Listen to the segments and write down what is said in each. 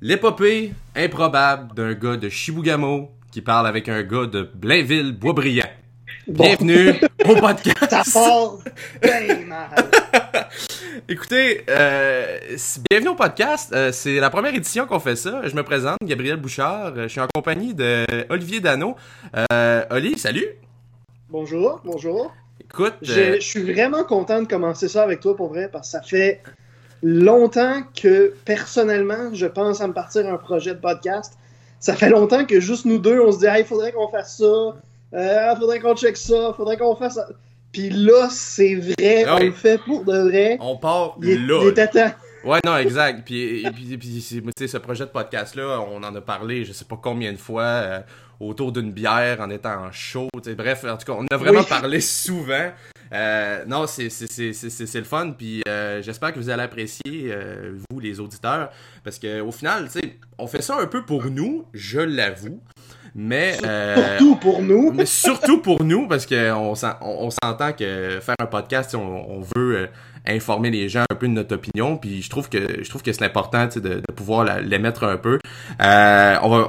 L'épopée improbable d'un gars de Chibougamau qui parle avec un gars de Blainville, Boisbriand. Bienvenue au podcast. Ça part bien mal. Écoutez, euh, bienvenue au podcast. Euh, c'est la première édition qu'on fait ça. Je me présente, Gabriel Bouchard. Je suis en compagnie de Olivier Dano. Euh, Oli, salut. Bonjour, bonjour. Écoute, Je, euh, je suis vraiment content de commencer ça avec toi pour vrai parce que ça fait longtemps que personnellement, je pense à me partir un projet de podcast. Ça fait longtemps que juste nous deux, on se dit, il faudrait qu'on fasse ça, euh, faudrait qu'on check ça, faudrait qu'on fasse ça. Puis là, c'est vrai, Ah on le fait pour de vrai. on part Il, là. il était temps. Ouais, non, exact. Puis, et puis, puis c'est- tu sais, ce projet de podcast-là, on en a parlé, je sais pas combien de fois, euh, autour d'une bière, en étant sais, Bref, en tout cas, on a vraiment Oui. parlé souvent. Euh, non, c'est c'est- c'est- c'est- c'est- c'est le fun. Puis euh, j'espère que vous allez apprécier, euh, vous, les auditeurs. Parce que au final, tu sais, on fait ça un peu pour nous, je l'avoue. Mais. euh, Surtout pour nous. mais surtout pour nous, parce qu'on on, s'entend que faire un podcast, on, on veut euh, informer les gens un peu de notre opinion, puis je trouve que je trouve que c'est important tu sais, de, de pouvoir l'émettre un peu. Euh, on va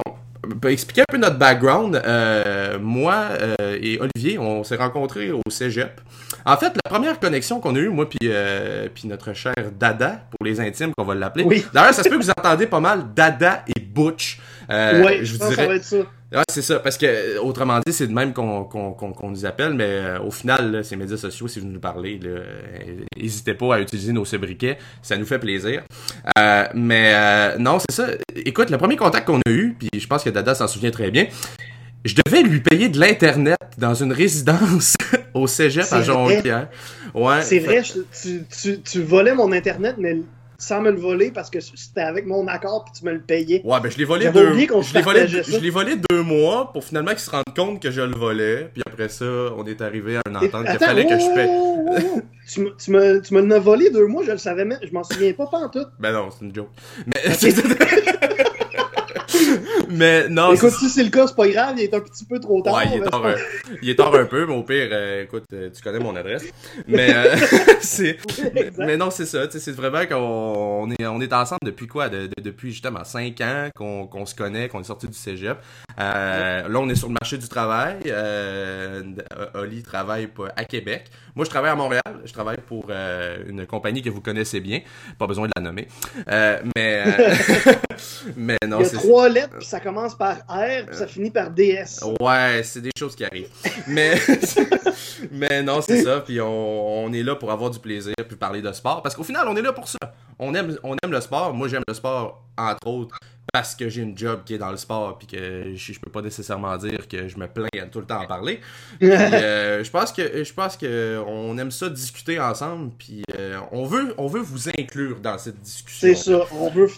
expliquer un peu notre background. Euh, moi euh, et Olivier, on s'est rencontrés au Cégep. En fait, la première connexion qu'on a eue, moi puis euh, puis notre cher Dada, pour les intimes, qu'on va l'appeler. Oui. D'ailleurs, ça se peut que vous entendez pas mal Dada et Butch. Euh, ouais, je vous dirais. ça va être ça. Ouais, c'est ça, parce que euh, autrement dit, c'est de même qu'on qu'on qu'on qu'on nous appelle, mais euh, au final, là, ces médias sociaux, si vous nous parlez, euh, n'hésitez pas à utiliser nos sobriquets, ça nous fait plaisir. Euh, mais euh, non, c'est ça. Écoute, le premier contact qu'on a eu, puis je pense que Dada s'en souvient très bien, je devais lui payer de l'internet dans une résidence au Cégep à? Jonquière. Ouais. C'est vrai, je- tu, tu, tu volais mon internet, mais sans me le voler parce que c'était avec mon accord puis tu me le payais. Ouais, ben je l'ai volé deux, je l'ai volé, je l'ai volé deux mois pour finalement qu'ils se rendent compte que je le volais. Puis après ça, on est arrivé à une entente qu'il fallait que je oh, paye. oh, oh, oh. tu, me, tu, me, tu me l'as volé deux mois, je le savais même, je m'en souviens pas, pas en tout. Ben non, c'est une joke. Mais, mais non, écoute, c'est- si c'est le cas, c'est pas grave, il est un petit peu trop tard. Ouais, il est tard, c'est un... il est tard un peu, mais au pire, euh, écoute, euh, tu connais mon adresse. Mais euh, c'est, mais non, c'est ça. tu sais, C'est vraiment qu'on on est, on est ensemble depuis quoi? De, de- Depuis justement 5 ans qu'on qu'on se connaît, qu'on est sorti du cégep. Euh, là, on est sur le marché du travail. Euh, Oli travaille à Québec. Moi, je travaille à Montréal. Je travaille pour euh, une compagnie que vous connaissez bien. Pas besoin de la nommer. Euh, mais, euh, mais non, il y a c'est trois lettres, puis ça commence par R, puis ça finit par DS. Ouais, c'est des choses qui arrivent. Mais, mais non, c'est ça. Puis on, on est là pour avoir du plaisir puis parler de sport. Parce qu'au final, on est là pour ça. On aime, on aime le sport. Moi, j'aime le sport, entre autres, parce que j'ai une job qui est dans le sport. Puis que je, je peux pas nécessairement dire que je me plains à tout le temps en parler. Puis, euh, je pense que je pense que on aime ça discuter ensemble. Puis euh, on veut on veut vous inclure dans cette discussion. c'est ça, on veut.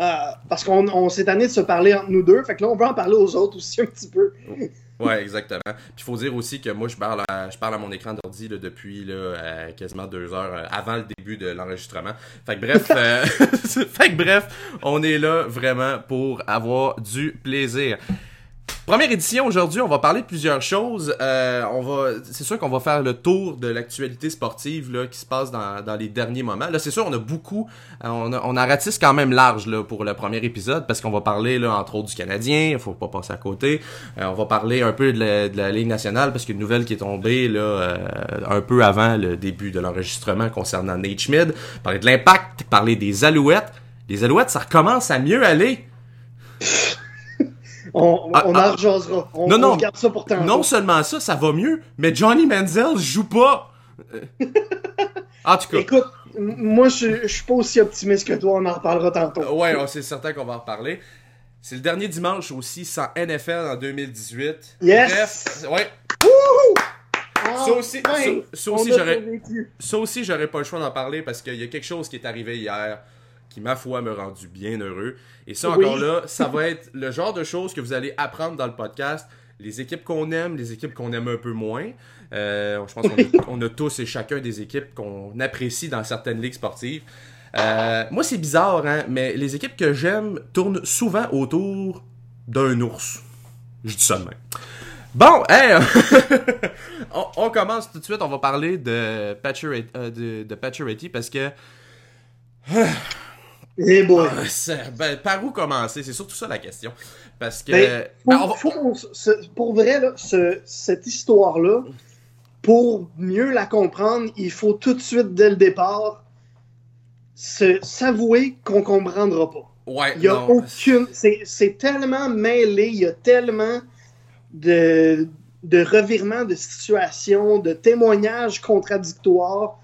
Euh, parce qu'on on s'est tanné de se parler entre nous deux, fait que là, on veut en parler aux autres aussi un petit peu. Ouais, exactement. Puis il faut dire aussi que moi, je parle à, je parle à mon écran d'ordi depuis euh, quasiment deux heures euh, avant le début de l'enregistrement. Fait que bref, fait que bref, on est là vraiment pour avoir du plaisir. Première édition aujourd'hui, on va parler de plusieurs choses. Euh, on va, c'est sûr qu'on va faire le tour de l'actualité sportive là, qui se passe dans, dans les derniers moments. Là, c'est sûr, on a beaucoup, euh, on a, on a ratisse quand même large là pour le premier épisode parce qu'on va parler là entre autres du Canadien. Il faut pas passer à côté. Euh, on va parler un peu de la, de la Ligue nationale parce qu'il y a une nouvelle qui est tombée là euh, un peu avant le début de l'enregistrement concernant Nate Schmid. Parler de l'impact, parler des Alouettes. Les Alouettes, ça recommence à mieux aller. On, Ah, on ah. en rejasera. On, Non, on non. ça pour. Non seulement ça, ça va mieux, mais Johnny Manziel joue pas. En tout cas, Écoute, moi, je, je suis pas aussi optimiste que toi, on en reparlera tantôt. ouais, c'est certain qu'on va en reparler. C'est le dernier dimanche aussi sans NFL en 2018. Yes! Bref, ouais. Ah, Ça aussi, enfin, ça, ça on aussi j'aurais, survécu. ça aussi j'aurais pas le choix d'en parler parce qu'il y a quelque chose qui est arrivé hier qui ma foi me rendu bien heureux. Et ça Oui. encore là, ça va être le genre de choses que vous allez apprendre dans le podcast. Les équipes qu'on aime, les équipes qu'on aime un peu moins. Euh, je pense qu'on a, tous et chacun des équipes qu'on apprécie dans certaines ligues sportives. Euh, moi, c'est bizarre, hein, mais les équipes que j'aime tournent souvent autour d'un ours. Je dis ça de même. Bon, hey, on, on commence tout de suite. On va parler de Pacioretty, euh, de, de Pacioretty parce que Eh boy. Ah, ben, par où commencer? C'est surtout ça la question. Parce que. Ben, ben, Pour, va- faut pour vrai, là, ce- cette histoire-là, pour mieux la comprendre, il faut tout de suite, dès le départ, s'avouer qu'on comprendra pas. Ouais, Il y a non. aucune. C'est c'est tellement mêlé, il y a tellement de, de revirements de situation, de témoignages contradictoires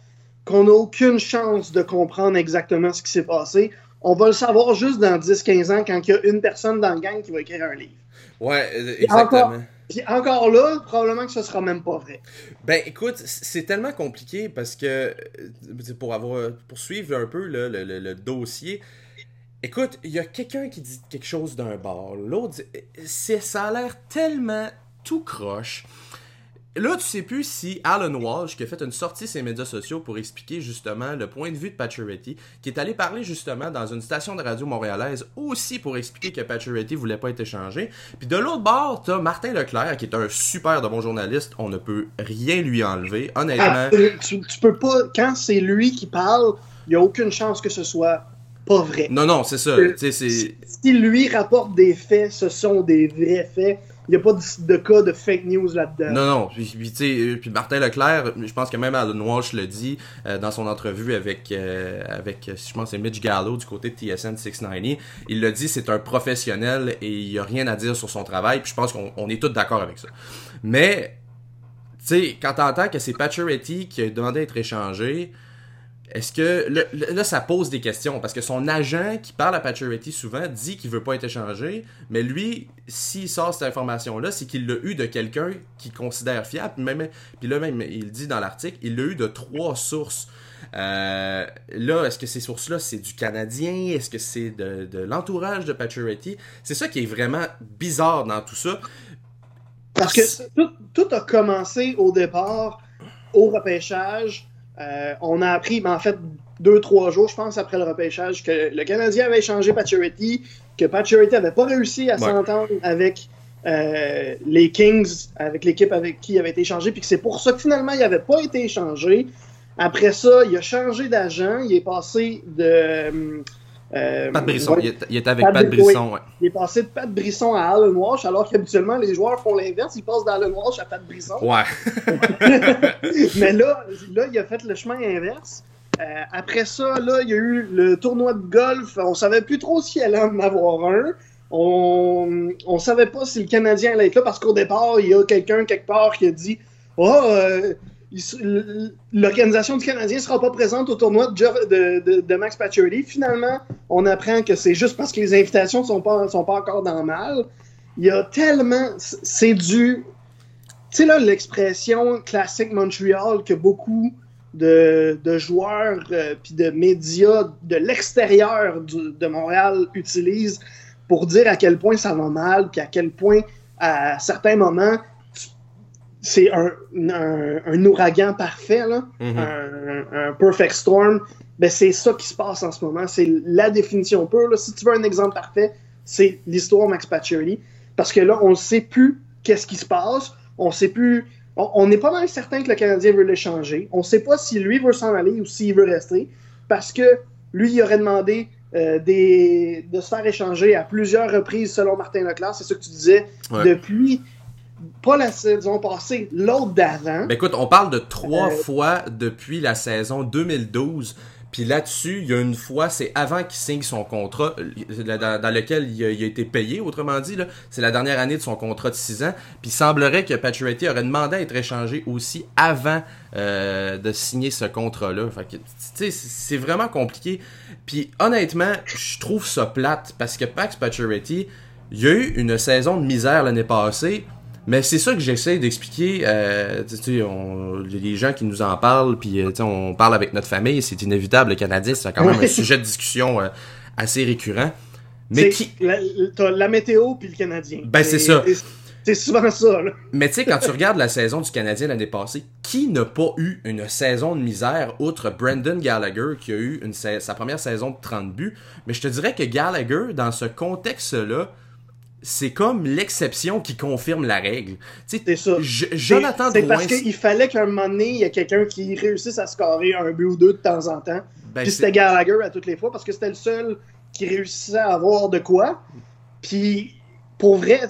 qu'on n'a aucune chance de comprendre exactement ce qui s'est passé. On va le savoir juste dans 10-15 ans quand il y a une personne dans le gang qui va écrire un livre. Ouais, euh, exactement. Puis encore là, probablement que ce sera même pas vrai. Ben écoute, c'est tellement compliqué parce que euh, pour avoir pour suivre un peu le, le- le dossier, écoute, il y a quelqu'un qui dit quelque chose d'un bar, l'autre dit- c'est ça a l'air tellement tout croche. Là, tu sais plus si Alan Walsh, qui a fait une sortie sur les médias sociaux pour expliquer justement le point de vue de Pacioretty, qui est allé parler justement dans une station de radio montréalaise aussi pour expliquer que Pacioretty voulait pas être échangé. Puis de l'autre bord, t'as Martin Leclerc, qui est un super de bon journaliste, on ne peut rien lui enlever, honnêtement. Ah, tu, tu peux pas. Quand c'est lui qui parle, il n'y a aucune chance que ce soit pas vrai. Non, non, c'est ça. Euh. Si lui rapporte des faits, ce sont des vrais faits. Il n'y a pas de, cas de fake news là-dedans. Non, non. Puis, puis, euh, puis Martin Leclerc, je pense que même Alan Walsh le dit euh, dans son entrevue avec, euh, avec je pense, c'est Mitch Gallo du côté de TSN 690. Il l'a dit, c'est un professionnel et il n'y a rien à dire sur son travail. Puis je pense qu'on on est tous d'accord avec ça. Mais, tu sais, quand t'entends que c'est Pacioretty qui a demandé à être échangé, est-ce que là, là, là, ça pose des questions parce que son agent qui parle à Pacioretty souvent dit qu'il veut pas être échangé, mais lui, s'il sort cette information-là, c'est qu'il l'a eu de quelqu'un qu'il considère fiable. Même, puis là même, il dit dans l'article, il l'a eu de trois sources. Euh, là, est-ce que ces sources-là, c'est du Canadien? Est-ce que c'est de, l'entourage de Pacioretty? C'est ça qui est vraiment bizarre dans tout ça. Parce que tout a commencé au départ, au repêchage. Euh, on a appris, ben, en fait, deux, trois jours, je pense, après le repêchage, que le Canadien avait échangé Pacioretty, que Pacioretty n'avait pas réussi à Ouais. s'entendre avec euh, les Kings, avec l'équipe avec qui il avait été échangé, puis que c'est pour ça que finalement, il n'avait pas été échangé. Après ça, il a changé d'agent, il est passé de... euh, Pat Brisson, ouais, il, est avec Pat Pat Bri- Brisson, ouais. il est passé de Pat Brisson à Alan Walsh, alors qu'habituellement, les joueurs font l'inverse. Ils passent d'Alan Walsh à Pat Brisson. Ouais. Mais là, là, il a fait le chemin inverse. Euh, après ça, là, il y a eu le tournoi de golf. On savait plus trop s'il allait en avoir un. On, on savait pas si le Canadien allait être là parce qu'au départ, il y a quelqu'un quelque part qui a dit Oh, euh, l'organisation du Canadien sera pas présente au tournoi de, Max Pacioretty. Finalement, on apprend que c'est juste parce que les invitations pas, sont pas encore dans mal. Il y a tellement. C'est du. Tu sais, là, l'expression classique Montréal que beaucoup de, joueurs euh, puis de médias de l'extérieur de Montréal utilisent pour dire à quel point ça va mal, puis à quel point, à certains moments, c'est un, un, un ouragan parfait, là, Mhm. un, un perfect storm. Ben, c'est ça qui se passe en ce moment. C'est la définition pure. là. Si tu veux un exemple parfait, c'est l'histoire Max Pacioretty. Parce que là, on ne sait plus qu'est-ce qui se passe. On sait plus. On, on est pas mal certain que le Canadien veut l'échanger. On ne sait pas si lui veut s'en aller ou s'il veut rester. Parce que lui, il aurait demandé euh, des, de se faire échanger à plusieurs reprises selon Martin Leclerc. C'est ce que tu disais. Ouais. Depuis, pas la saison passée, l'autre d'avant. Ben écoute, on parle de trois Euh, fois depuis la saison 2012. Puis là-dessus, il y a une fois, c'est avant qu'il signe son contrat, dans, dans lequel il a, il a été payé, autrement dit. C'est la dernière année de son contrat de 6 ans. Puis il semblerait que Pacioretty aurait demandé à être échangé aussi avant euh, de signer ce contrat-là. Fait que, tu sais, c'est- c'est vraiment compliqué. Puis honnêtement, je trouve ça plate parce que Pax Pacioretty, il y a eu une saison de misère l'année passée. Mais c'est ça que j'essaie d'expliquer. Euh, on- les gens qui nous en parlent, puis euh, on parle avec notre famille, c'est inévitable. Le Canadien, c'est quand même un sujet de discussion euh, assez récurrent. Mais qui, la, la météo puis le Canadien. Ben, c'est ça. C'est- souvent ça, là. mais tu sais, quand tu regardes la saison du Canadien l'année passée, qui n'a pas eu une saison de misère outre Brendan Gallagher qui a eu une sa sa première saison de 30 buts? Mais je te dirais que Gallagher, dans ce contexte-là, c'est comme l'exception qui confirme la règle. C'est ça. Jonathan C'est parce qu'il fallait qu'à un moment donné, il y ait quelqu'un qui réussisse à scorer un but ou deux de temps en temps. Ben, puis c'était Gallagher à toutes les fois parce que c'était le seul qui réussissait à avoir de quoi. Puis pour vrai,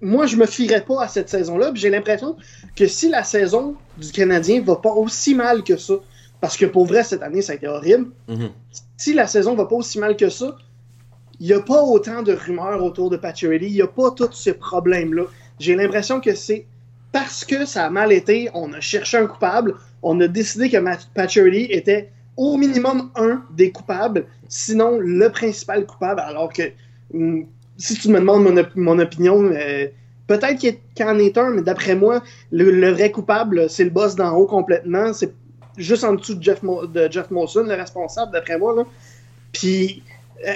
moi je me fierais pas à cette saison-là. J'ai l'impression que si la saison du Canadien va pas aussi mal que ça, parce que pour vrai cette année ça a été horrible, mm-hmm. si la saison va pas aussi mal que ça, il n'y a pas autant de rumeurs autour de Pacioretty, il n'y a pas tous ces problèmes-là. J'ai l'impression que c'est parce que ça a mal été, on a cherché un coupable, on a décidé que Pacioretty était au minimum un des coupables, sinon le principal coupable, alors que hum, si tu me demandes mon, opinion, euh, peut-être qu'il en est un, mais d'après moi, le, vrai coupable, c'est le boss d'en haut complètement, c'est juste en dessous de Jeff, de Jeff Molson, le responsable, d'après moi. Là. Puis, euh,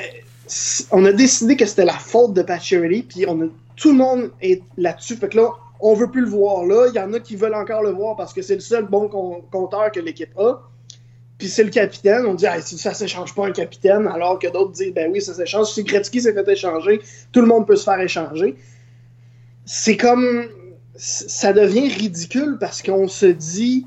on a décidé que c'était la faute de Pacioretty, puis on a, tout le monde est là-dessus. Fait que là, on veut plus le voir là. Il y en a qui veulent encore le voir parce que c'est le seul bon compteur que l'équipe a. Puis c'est le capitaine. On dit, ah, si ça s'échange pas un capitaine, alors que d'autres disent, ben oui, ça s'échange. Si Gretzky s'est fait échanger, tout le monde peut se faire échanger. C'est comme. Ça devient ridicule parce qu'on se dit,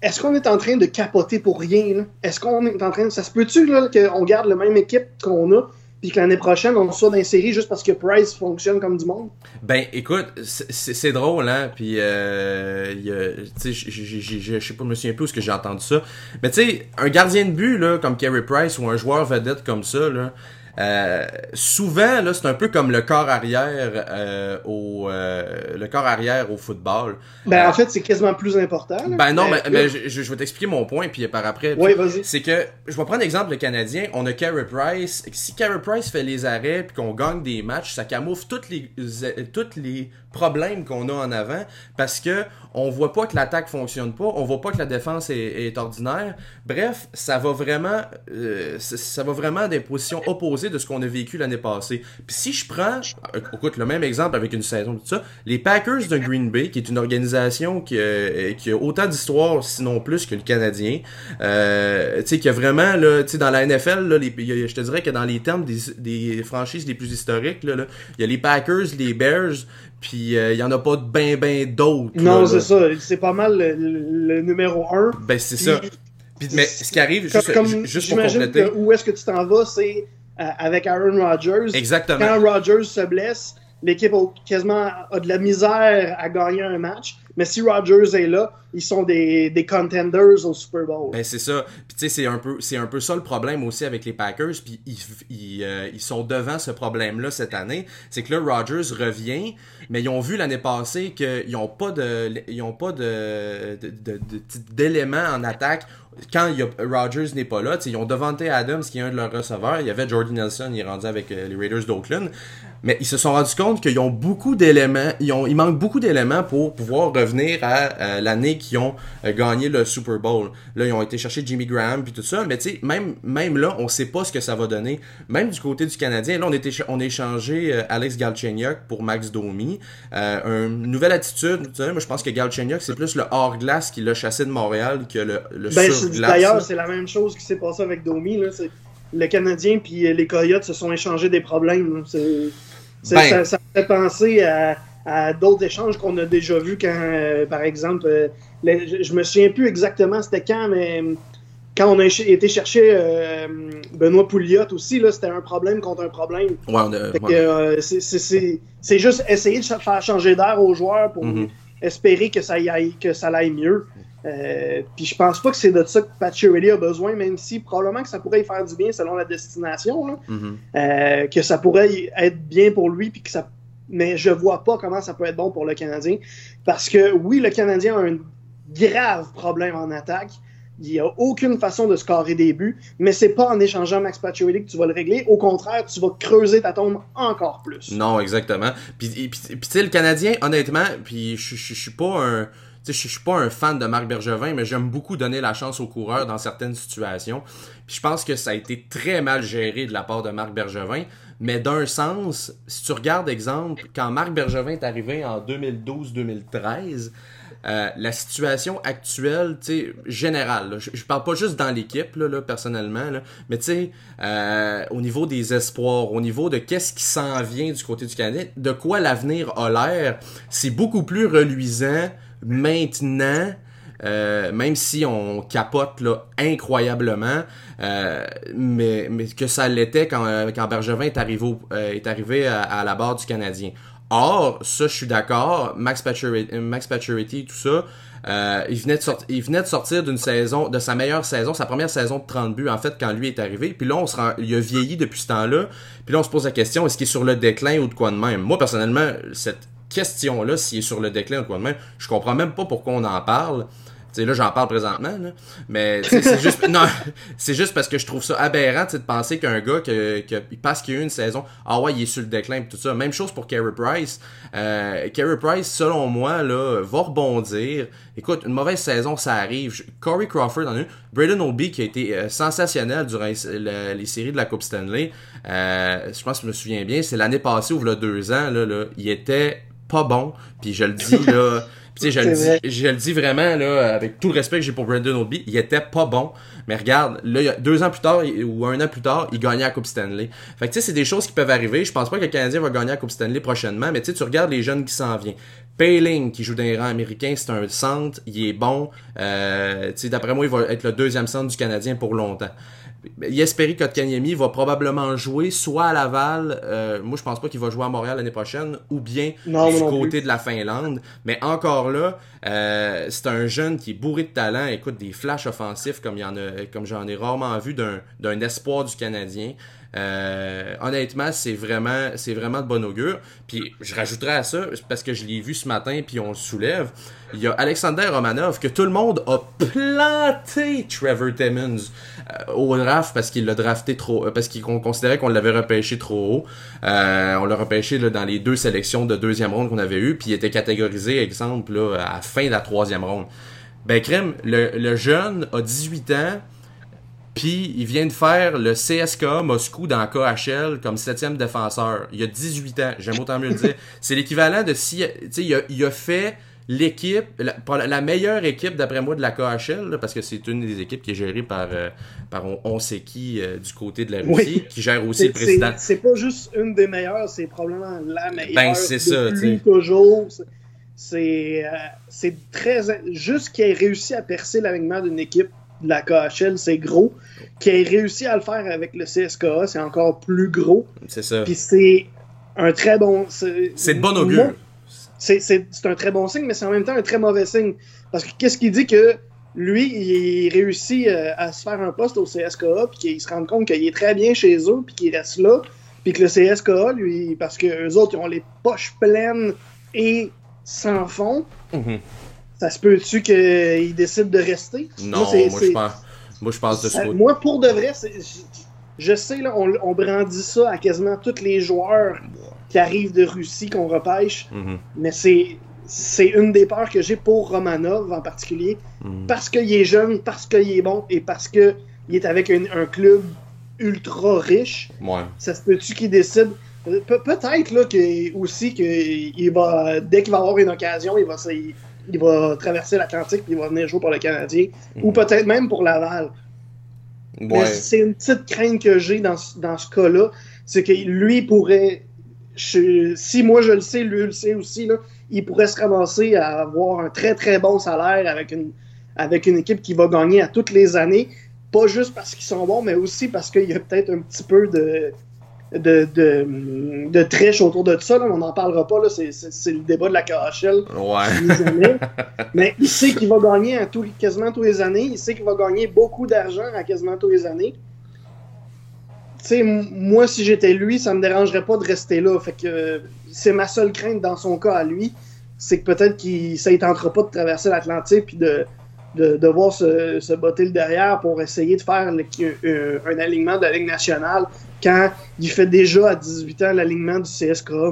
est-ce qu'on est en train de capoter pour rien? Est-ce qu'on est en train. Ça se peut-tu qu'on garde la même équipe qu'on a, puis que l'année prochaine, on soit dans série juste parce que Price fonctionne comme du monde? Ben, écoute, c'est drôle, hein, puis, euh, tu sais, je sais pas, je me souviens plus où ce que j'ai entendu ça, mais tu sais, un gardien de but, là, comme Carey Price, ou un joueur vedette comme ça, là, euh, souvent, là, c'est un peu comme le corps arrière euh, au euh, le corps arrière au football. Ben en fait, c'est quasiment plus important. Ben non, mais, mais, je, vais t'expliquer mon point puis par après. Oui, vas-y. C'est que je vais prendre l'exemple le Canadien. On a Carey Price. Si Carey Price fait les arrêts puis qu'on gagne des matchs, ça camoufle toutes les toutes les problème qu'on a en avant parce que on voit pas que l'attaque fonctionne pas, on voit pas que la défense est, ordinaire. Bref, ça va vraiment euh, ça va vraiment des positions opposées de ce qu'on a vécu l'année passée. Puis si je prends euh, écoute le même exemple avec une saison tout ça, les Packers de Green Bay qui est une organisation qui, euh, a autant d'histoire sinon plus que le Canadien, tu sais qui a vraiment là, tu sais dans la NFL là, je te dirais que dans les termes des, des franchises les plus historiques là, il y a les Packers, les Bears, puis il euh, y en a pas de ben ben d'autres. Non, c'est ça. C'est pas mal le, numéro un. Ben c'est ça. Puis, mais ce qui arrive, juste, comme, juste pour compléter... Que où est-ce que tu t'en vas, c'est euh, avec Aaron Rodgers. Exactement. Quand Rodgers se blesse, l'équipe a quasiment a de la misère à gagner un match. Mais si Rodgers est là, ils sont des, des contenders au Super Bowl. Ben c'est ça. Puis tu sais, c'est un peu un peu ça le problème aussi avec les Packers. Puis ils, ils, euh, ils sont devant ce problème-là cette année. C'est que là, Rodgers revient, mais ils ont vu l'année passée qu'ils n'ont pas de ils ont de, d'éléments en attaque quand il n'est pas là, ils ont Devante Adams qui est un de leurs receveurs, il y avait Jordy Nelson, il est rendu avec euh, les Raiders d'Oakland, mais ils se sont rendus compte qu'ils ont beaucoup d'éléments, ils ont, il manque beaucoup d'éléments pour pouvoir revenir à, l'année qu'ils ont euh, gagné le Super Bowl. Là, ils ont été chercher Jimmy Graham puis tout ça, mais tu sais, même, même là, on sait pas ce que ça va donner. Même du côté du Canadien, là, on, était, on a échangé euh, Alex Galchenyuk pour Max Domi. Euh, une nouvelle attitude, tu sais, moi je pense que Galchenyuk, c'est plus le hors-glace qui l'a chassé de Montréal que le, le ben, sur-glace. D'ailleurs, c'est la même chose qui s'est passé avec Domi. Là. Le Canadien puis les Coyotes se sont échangés des problèmes. C'est ben. ça, me fait penser à, d'autres échanges qu'on a déjà vus quand, euh, par exemple, euh, je, me souviens plus exactement c'était quand, mais quand on a été chercher euh, Benoît Pouliot aussi, là, c'était un problème contre un problème. c'est juste essayer de faire changer d'air aux joueurs pour mm-hmm. espérer que ça, y aille, que ça aille mieux. Euh, puis je pense pas que c'est de ça que Pacioretty a besoin, même si probablement que ça pourrait y faire du bien selon la destination. Mm-hmm. Euh, que ça pourrait être bien pour lui, puis que ça. Mais je vois pas comment ça peut être bon pour le Canadien. Parce que oui, le Canadien a un grave problème en attaque. Il n'y a aucune façon de scorer des buts, mais c'est pas en échangeant Max Pacioretty que tu vas le régler. Au contraire, tu vas creuser ta tombe encore plus. Non, exactement. Puis, puis, puis tu sais, le Canadien, honnêtement, puis je suis pas un je suis pas un fan de Marc Bergevin, mais j'aime beaucoup donner la chance aux coureurs dans certaines situations. Puis je pense que ça a été très mal géré de la part de Marc Bergevin. Mais d'un sens, si tu regardes, exemple, quand Marc Bergevin est arrivé en 2012-2013, euh, la situation actuelle, tu générale, je, parle pas juste dans l'équipe, là, personnellement, là, mais tu sais, euh, au niveau des espoirs, au niveau de qu'est-ce qui s'en vient du côté du Canadien, de quoi l'avenir a l'air, c'est beaucoup plus reluisant maintenant euh, même si on capote là, incroyablement, euh, mais, mais que ça l'était quand, euh, quand Bergevin est arrivé, est arrivé à, la barre du Canadien. Or, ça, je suis d'accord, Max Pacioretty, Max tout ça, il venait de il venait de sortir d'une saison, de sa meilleure saison, sa première saison de 30 buts, en fait, quand lui est arrivé. Puis là, on se rend, il a vieilli depuis ce temps-là. Puis là, on se pose la question, est-ce qu'il est sur le déclin ou de quoi de même? Moi, personnellement, cette question-là, s'il est sur le déclin ou de quoi de même, je comprends même pas pourquoi on en parle là, j'en parle présentement, là. mais c'est juste, non, c'est juste parce que je trouve ça aberrant de penser qu'un gars, que, que, parce qu'il y a eu une saison, ah ouais, il est sur le déclin tout ça. Même chose pour Carey Price. Euh, Carey Price, selon moi, là, va rebondir. Écoute, une mauvaise saison, ça arrive. Corey Crawford en a eu. Braden Obi qui a été euh, sensationnel durant les séries de la Coupe Stanley. Euh, je pense que je me souviens bien, c'est l'année passée ou il y a deux ans, là, là, il était pas bon. Puis je le dis, là. Tu sais, je, le dis, je le dis vraiment, là, avec tout le respect que j'ai pour Brandon Oldby, il était pas bon. Mais regarde, là, deux ans plus tard, ou un an plus tard, il gagnait la Coupe Stanley. Fait que tu sais, c'est des choses qui peuvent arriver. Je pense pas que le Canadien va gagner la Coupe Stanley prochainement, mais tu sais, tu regardes les jeunes qui s'en viennent. Payling, qui joue dans les rangs américains, c'est un centre, il est bon. Euh, tu sais, d'après moi, il va être le deuxième centre du Canadien pour longtemps. Jesperi Kotkaniemi va probablement jouer soit à Laval, euh, moi je pense pas qu'il va jouer à Montréal l'année prochaine, ou bien du côté de la Finlande. Mais encore là, euh, c'est un jeune qui est bourré de talent, écoute des flashs offensifs comme il y en a, comme j'en ai rarement vu d'un espoir du Canadien. Euh, honnêtement, c'est vraiment, c'est vraiment de bon augure. Puis je rajouterais à ça, parce que je l'ai vu ce matin, puis on le soulève. Il y a Alexander Romanov que tout le monde a planté Trevor Timmons euh, au draft parce qu'il l'a drafté trop, euh, parce qu'on considérait qu'on l'avait repêché trop haut. on l'a repêché dans les deux sélections de deuxième ronde qu'on avait eu, puis il était catégorisé, exemple, là, à la fin de la troisième ronde. Ben, Crème, le, jeune a 18 ans puis il vient de faire le CSKA Moscou dans KHL comme septième défenseur. Il a 18 ans, j'aime autant mieux le dire. C'est l'équivalent de si, tu sais, il a fait l'équipe, la, la, meilleure équipe d'après moi de la KHL, parce que c'est une des équipes qui est gérée par, euh, par on, sait qui euh, du côté de la Russie, qui gère aussi le président. C'est pas juste une des meilleures, c'est probablement la meilleure. Ben c'est ça, tu toujours. C'est euh, c'est très juste qu'il ait réussi à percer l'alignement d'une équipe de la KHL, c'est gros. Qui ait réussi à le faire avec le CSKA, c'est encore plus gros. C'est ça. Puis c'est un très bon. C'est de bon augure. C'est un très bon signe, mais c'est en même temps un très mauvais signe. Parce que qu'est-ce qui dit que lui, il réussit euh, à se faire un poste au CSKA, puis qu'il se rend compte qu'il est très bien chez eux, puis qu'il reste là, puis que le CSKA, lui, parce que eux autres, ils ont les poches pleines et sans fond. Mm-hmm. Ça se peut-tu qu'il décide de rester? Non, moi, je, pense, moi je pense de ça. Moi, pour de vrai, je sais, là, on, brandit ça à quasiment tous les joueurs qui arrivent de Russie qu'on repêche, mm-hmm. mais c'est c'est une des peurs que j'ai pour Romanov en particulier, mm-hmm. parce qu'il est jeune, parce qu'il est bon et parce qu'il est avec un, club ultra riche. Ouais. Ça se peut-tu qu'il décide? Peut-être là que aussi qu'il va dès qu'il va avoir une occasion, il va il va traverser l'Atlantique puis il va venir jouer pour le Canadien. Ou peut-être même pour Laval. C'est une petite crainte que j'ai dans, dans, ce cas-là. C'est que lui pourrait. Si moi je le sais, lui le sait aussi, là, il pourrait se ramasser à avoir un très très bon salaire avec une, avec une équipe qui va gagner à toutes les années. Pas juste parce qu'ils sont bons, mais aussi parce qu'il y a peut-être un petit peu de, de, de, de triche autour de ça. Là. On n'en parlera pas. C'est, le débat de la KHL. Ouais. Mais il sait qu'il va gagner à quasiment tous les années. Il sait qu'il va gagner beaucoup d'argent à quasiment tous les années. Sais moi, si j'étais lui, ça me dérangerait pas de rester là. Fait que c'est ma seule crainte dans son cas à lui. C'est que peut-être qu'il ça pas de traverser l'Atlantique puis de, de devoir se, se botter le derrière pour essayer de faire le- euh, un alignement de la nationale quand il fait déjà à 18 ans l'alignement du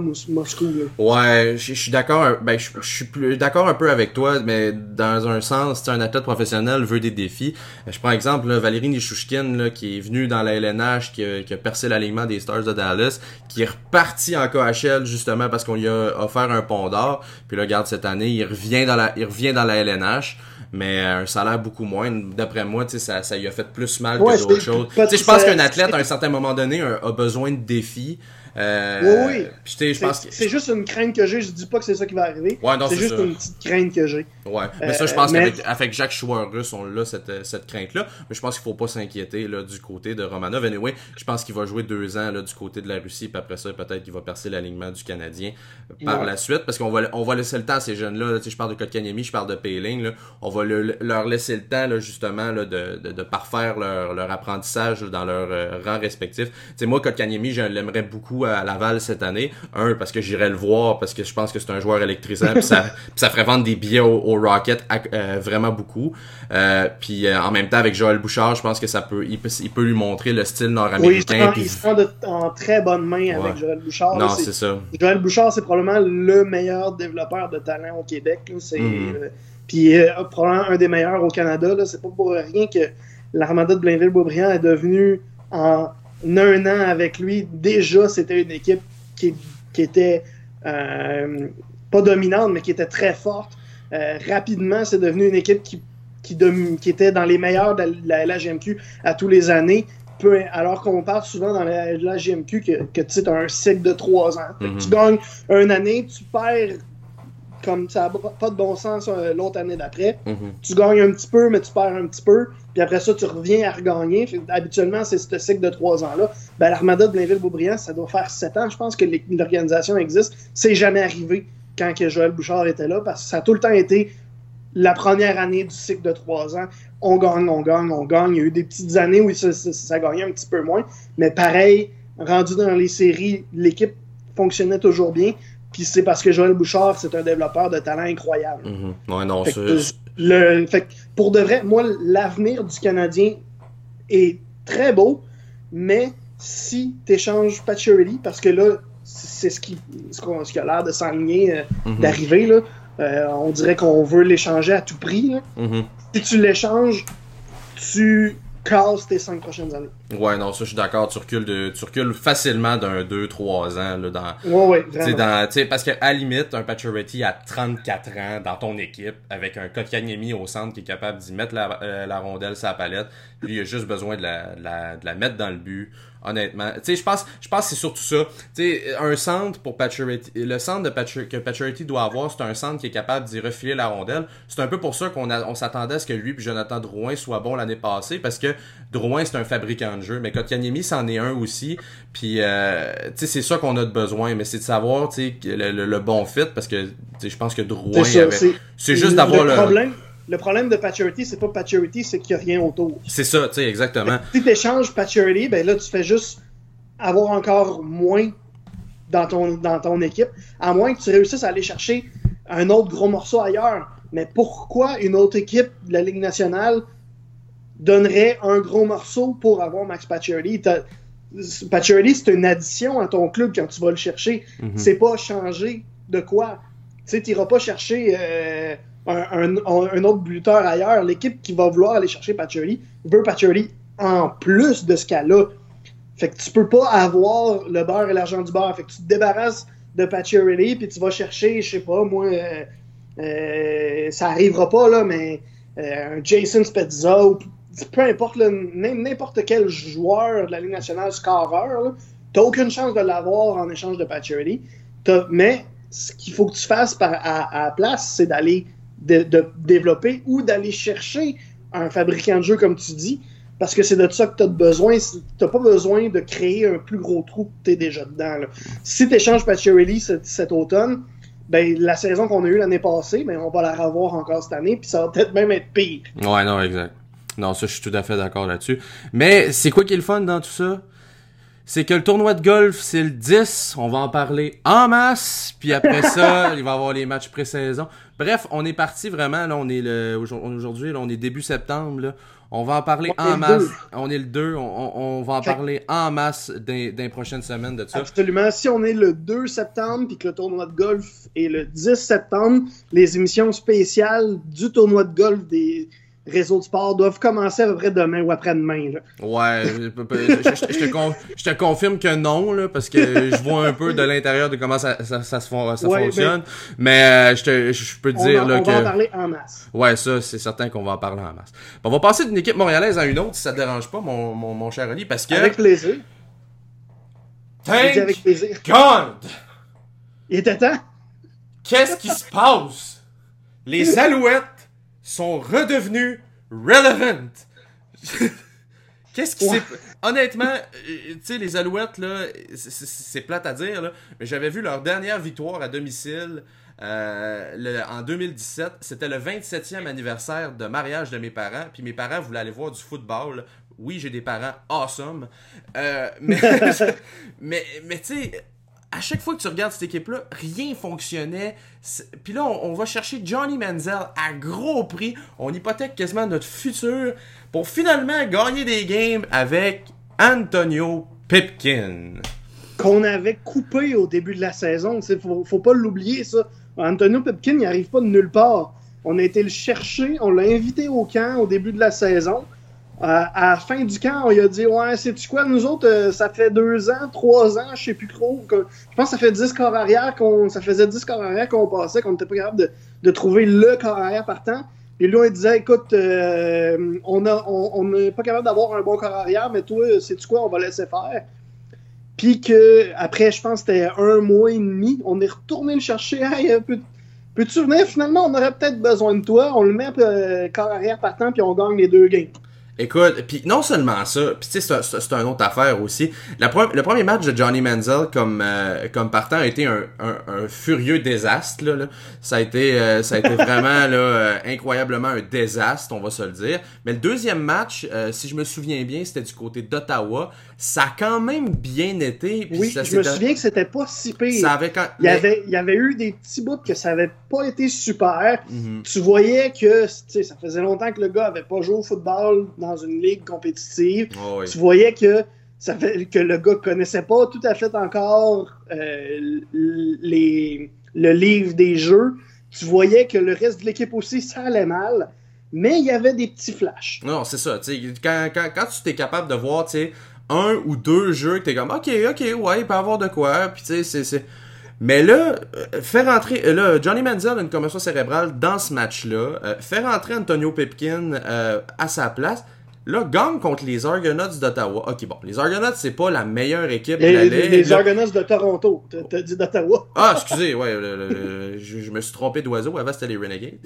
Mos- Moscou. là. Ouais, je suis d'accord. Ben, je suis plus d'accord un peu avec toi, mais dans un sens, un athlète professionnel veut des défis. Je prends exemple là, Valérie Nishushkin, là, qui est venu dans la LNH, qui a, qui a percé l'alignement des Stars de Dallas, qui est reparti en KHL justement parce qu'on lui a offert un pont d'or. Puis là, regarde cette année, il revient dans la, il revient dans la LNH. Mais un salaire beaucoup moins, d'après moi, tu sais, ça, ça lui a fait plus mal Ouais, que d'autres choses. pas- Tu sais, je pense qu'un athlète, à un certain moment donné, a, a besoin de défis. Euh, Oui, oui. C'est pense juste une crainte que j'ai. Je dis pas que c'est ça qui va arriver. Ouais, c'est juste ça. une petite crainte que j'ai. Ouais, mais Euh, ça, je pense mais- qu'avec avec Jacques Chouard-Russe, on l'a, cette, euh, cette crainte-là. Mais je pense qu'il faut pas s'inquiéter là, du côté de Romanov. Anyway, je pense qu'il va jouer deux ans là, du côté de la Russie, puis après ça, peut-être qu'il va percer l'alignement du Canadien euh, par Ouais. la suite, parce qu'on va, on va laisser le temps à ces jeunes-là. là. Je parle de Kotkaniemi, je parle de Payling. Là. On va le- leur laisser le temps, là, justement, là, de, de, de parfaire leur, leur apprentissage dans leur euh, rang respectif. Moi, Kotkaniemi, je l'aimerais beaucoup à Laval cette année. Un, parce que j'irais le voir, parce que je pense que c'est un joueur électrisant, puis ça, ferait vendre des billets au, au Rocket à- euh, vraiment beaucoup. Euh, puis euh, en même temps, avec Joël Bouchard, je pense que ça peut, il peut, il peut lui montrer le style Oui, nord-américain. il se de- en très bonne main avec. Joël Bouchard. non, c'est ça. Joël Bouchard, c'est probablement le meilleur développeur de talent au Québec. C'est, Mhm. euh, puis euh, probablement un des meilleurs au Canada. Là. C'est pas pour rien que l'Armada de Blainville-Beaubriand est devenue en un an avec lui. Déjà, c'était une équipe qui, qui était euh, pas dominante, mais qui était très forte. Euh, rapidement, c'est devenu une équipe qui, qui, qui était dans les meilleurs de la, la LHMQ à tous les années. Peu- alors qu'on parle souvent dans la LHMQ que, que tu sais, as un cycle de trois ans. Mhm. Tu gagnes une année, tu perds comme ça n'a pas de bon sens euh, l'autre année d'après. Mhm. Tu gagnes un petit peu, mais tu perds un petit peu. Puis après ça, tu reviens à regagner. Fait habituellement, c'est ce cycle de trois ans-là. Ben, L'Armada de Blainville-Beaubriand, ça doit faire sept ans. Je pense que l'organisation existe. C'est jamais arrivé quand que Joël Bouchard était là, parce que ça a tout le temps été la première année du cycle de trois ans. On gagne, on gagne, on gagne. Il y a eu des petites années où ça, ça, ça gagnait un petit peu moins. Mais pareil, rendu dans les séries, l'équipe fonctionnait toujours bien. Puis c'est parce que Joël Bouchard, c'est un développeur de talent incroyable. Mhm. Ouais, non, Fait ça- que, le, fait que pour de vrai, moi, l'avenir du Canadien est très beau, mais si tu échanges Pacioretty, parce que là, c'est ce qui, ce, ce qui a l'air de s'enligner, euh, Mhm. d'arriver, là. Euh, on dirait qu'on veut l'échanger à tout prix. là. Mhm. Si tu l'échanges, tu casses tes cinq prochaines années. Ouais, non, ça, je suis d'accord. Tu recules, de, tu recules facilement d'un 2-3 ans là, dans, Ouais, ouais, vraiment. dans, parce qu'à la limite, un Pacioretty à 34 ans dans ton équipe, avec un Kotkaniemi au centre qui est capable d'y mettre la, euh, la rondelle la palette, lui, il a juste besoin de la, de la, de la mettre dans le but. Honnêtement, tu sais, je pense, je pense que c'est surtout ça. Tu sais, un centre pour Pacioretty, le centre de que Pacioretty doit avoir, c'est un centre qui est capable d'y refiler la rondelle. C'est un peu pour ça qu'on a- on s'attendait à ce que lui puis Jonathan Drouin soient bons l'année passée, parce que Drouin c'est un fabricant de jeu, mais Kotkaniemi c'en est un aussi. Puis, euh, tu sais, c'est ça qu'on a de besoin, mais c'est de savoir, tu sais, le, le- le bon fit, parce que, tu sais, je pense que Drouin, C'est avait- juste d'avoir le le, problème. Le problème de Pacioretty, c'est pas Pacioretty, c'est qu'il n'y a rien autour. c'est ça, tu sais, exactement. Si tu échanges Pacioretty, ben là, tu fais juste avoir encore moins dans ton, dans ton équipe, à moins que tu réussisses à aller chercher un autre gros morceau ailleurs. Mais pourquoi une autre équipe de la Ligue nationale donnerait un gros morceau pour avoir Max Pacioretty? Pacioretty, c'est une addition à ton club quand tu vas le chercher. Mhm. C'est pas changer de quoi. Tu sais, t'iras pas chercher euh, un, autre buteur ailleurs. L'équipe qui va vouloir aller chercher Pacioretty veut Pacioretty en plus de ce a. Fait que tu peux pas avoir le beurre et l'argent du beurre. Fait que tu te débarrasses de Pacioretty puis tu vas chercher, je sais pas, moi, euh, euh, ça arrivera pas, là, mais euh, un Jason Spezza ou peu importe, n'importe quel joueur de la Ligue nationale scoreur, t'as aucune chance de l'avoir en échange de. T'as- Mais ce qu'il faut que tu fasses à la place, c'est d'aller de, de développer ou d'aller chercher un fabricant de jeu, comme tu dis, parce que c'est de ça que tu as besoin. Tu pas besoin de créer un plus gros trou que tu es déjà dedans. là. Si tu échanges Pacioretty cet, cet automne, ben, la saison qu'on a eue l'année passée, ben, on va la revoir encore cette année, puis ça va peut-être même être pire. Ouais, non, exact. Non, ça, je suis tout à fait d'accord là-dessus. Mais c'est quoi qui est le fun dans tout ça? c'est que le tournoi de golf, c'est le 10. On va en parler en masse. Puis après ça, il va y avoir les matchs pré-saison. Bref, on est parti vraiment. Là, on est le aujourd'hui, là, on est début septembre. Là. On va en parler On en masse. deux. On est le 2. On, va en Fait- parler en masse dans les prochaines semaines de ça. Absolument. Si on est le 2 septembre puis que le tournoi de golf est le 10 septembre, les émissions spéciales du tournoi de golf des réseaux de sport doivent commencer à peu près demain ou après-demain. Ouais, je, je- je- je te con- je te confirme que non, là, parce que je vois un peu de l'intérieur de comment ça, ça, ça se fon- ça Ouais, fonctionne. Mais, euh, je, te, je peux te On, dire en- là, on que. va en parler en masse. Ouais, ça, c'est certain qu'on va en parler en masse. On va passer d'une équipe montréalaise à une autre, si ça te dérange pas, mon, mon, mon cher Oli, parce que. Avec plaisir. Thank avec plaisir. God! Il était temps. Qu'est-ce qui se passe? Les Alouettes sont redevenues relevant. Qu'est-ce qui s'est... Honnêtement, euh, tu sais, les Alouettes, là, c'est- plate à dire, là, mais j'avais vu leur dernière victoire à domicile euh, le- en 2017. C'était le 27e anniversaire de mariage de mes parents, puis mes parents voulaient aller voir du football. Oui, j'ai des parents awesome. Euh, mais, mais, mais tu sais, à chaque fois que tu regardes cette équipe-là, rien fonctionnait. Puis là, on, va chercher Johnny Manziel à gros prix. On hypothèque quasiment notre futur pour finalement gagner des games avec Antonio Pipkin. Qu'on avait coupé au début de la saison. Il faut, faut pas l'oublier, ça. Antonio Pepkin, il arrive pas de nulle part. On a été le chercher, on l'a invité au camp au début de la saison. À la fin du camp, on lui a dit Ouais, sais-tu quoi, nous autres, euh, ça fait deux ans, trois ans, je sais plus trop. je pense que ça fait 10 corps arrière qu'on. Ça faisait 10 corps arrière qu'on passait, qu'on n'était pas capable de, trouver le corps arrière partant. Et lui, on disait Écoute, euh, on n'est pas capable d'avoir un bon corps arrière, mais toi, sais-tu quoi, on va laisser faire. Puis que après, je pense que c'était un mois et demi, on est retourné le chercher. Hey, euh, peux- peux-tu venir? Finalement, on aurait peut-être besoin de toi. On le met euh, corps arrière partant, puis on gagne les deux games. Écoute, puis non seulement ça, puis tu sais, c'est- une autre affaire aussi. La pre- le premier match de Johnny Manziel comme, euh, comme partant a été un, un, un furieux désastre. Là, là. Ça, a été, euh, ça a été vraiment là, euh, incroyablement un désastre, on va se le dire. Mais le deuxième match, euh, si je me souviens bien, c'était du côté d'Ottawa. Ça a quand même bien été. Oui, ça, je me souviens que c'était pas si pire. Ça avait quand... Il y, avait, il y avait eu des petits bouts que ça avait pas été super. Mhm. Tu voyais que tu sais, ça faisait longtemps que le gars avait pas joué au football dans une ligue compétitive. Oh, oui. Tu voyais que ça fait que le gars connaissait pas tout à fait encore euh, les, le livre des jeux. Tu voyais que le reste de l'équipe aussi, ça allait mal. Mais il y avait des petits flashs. Non, c'est ça. Quand, quand, quand tu t'es capable de voir un ou deux jeux que t'es comme OK, OK, ouais, il peut y avoir de quoi. Puis tu sais, c'est-. Mais là, euh, faire entrer. euh, Là, Johnny Manziel a une commotion cérébrale dans ce match-là. euh, faire entrer Antonio Pipkin euh, à sa place. Là, gagne contre les Argonauts d'Ottawa. Ok, bon, les Argonauts, c'est pas la meilleure équipe de la Les, ligue. les là. Argonauts de Toronto. T'as- dit d'Ottawa. Ah, excusez, ouais, le- le- le- je, je me suis trompé d'oiseau. Avant, c'était les Renegades.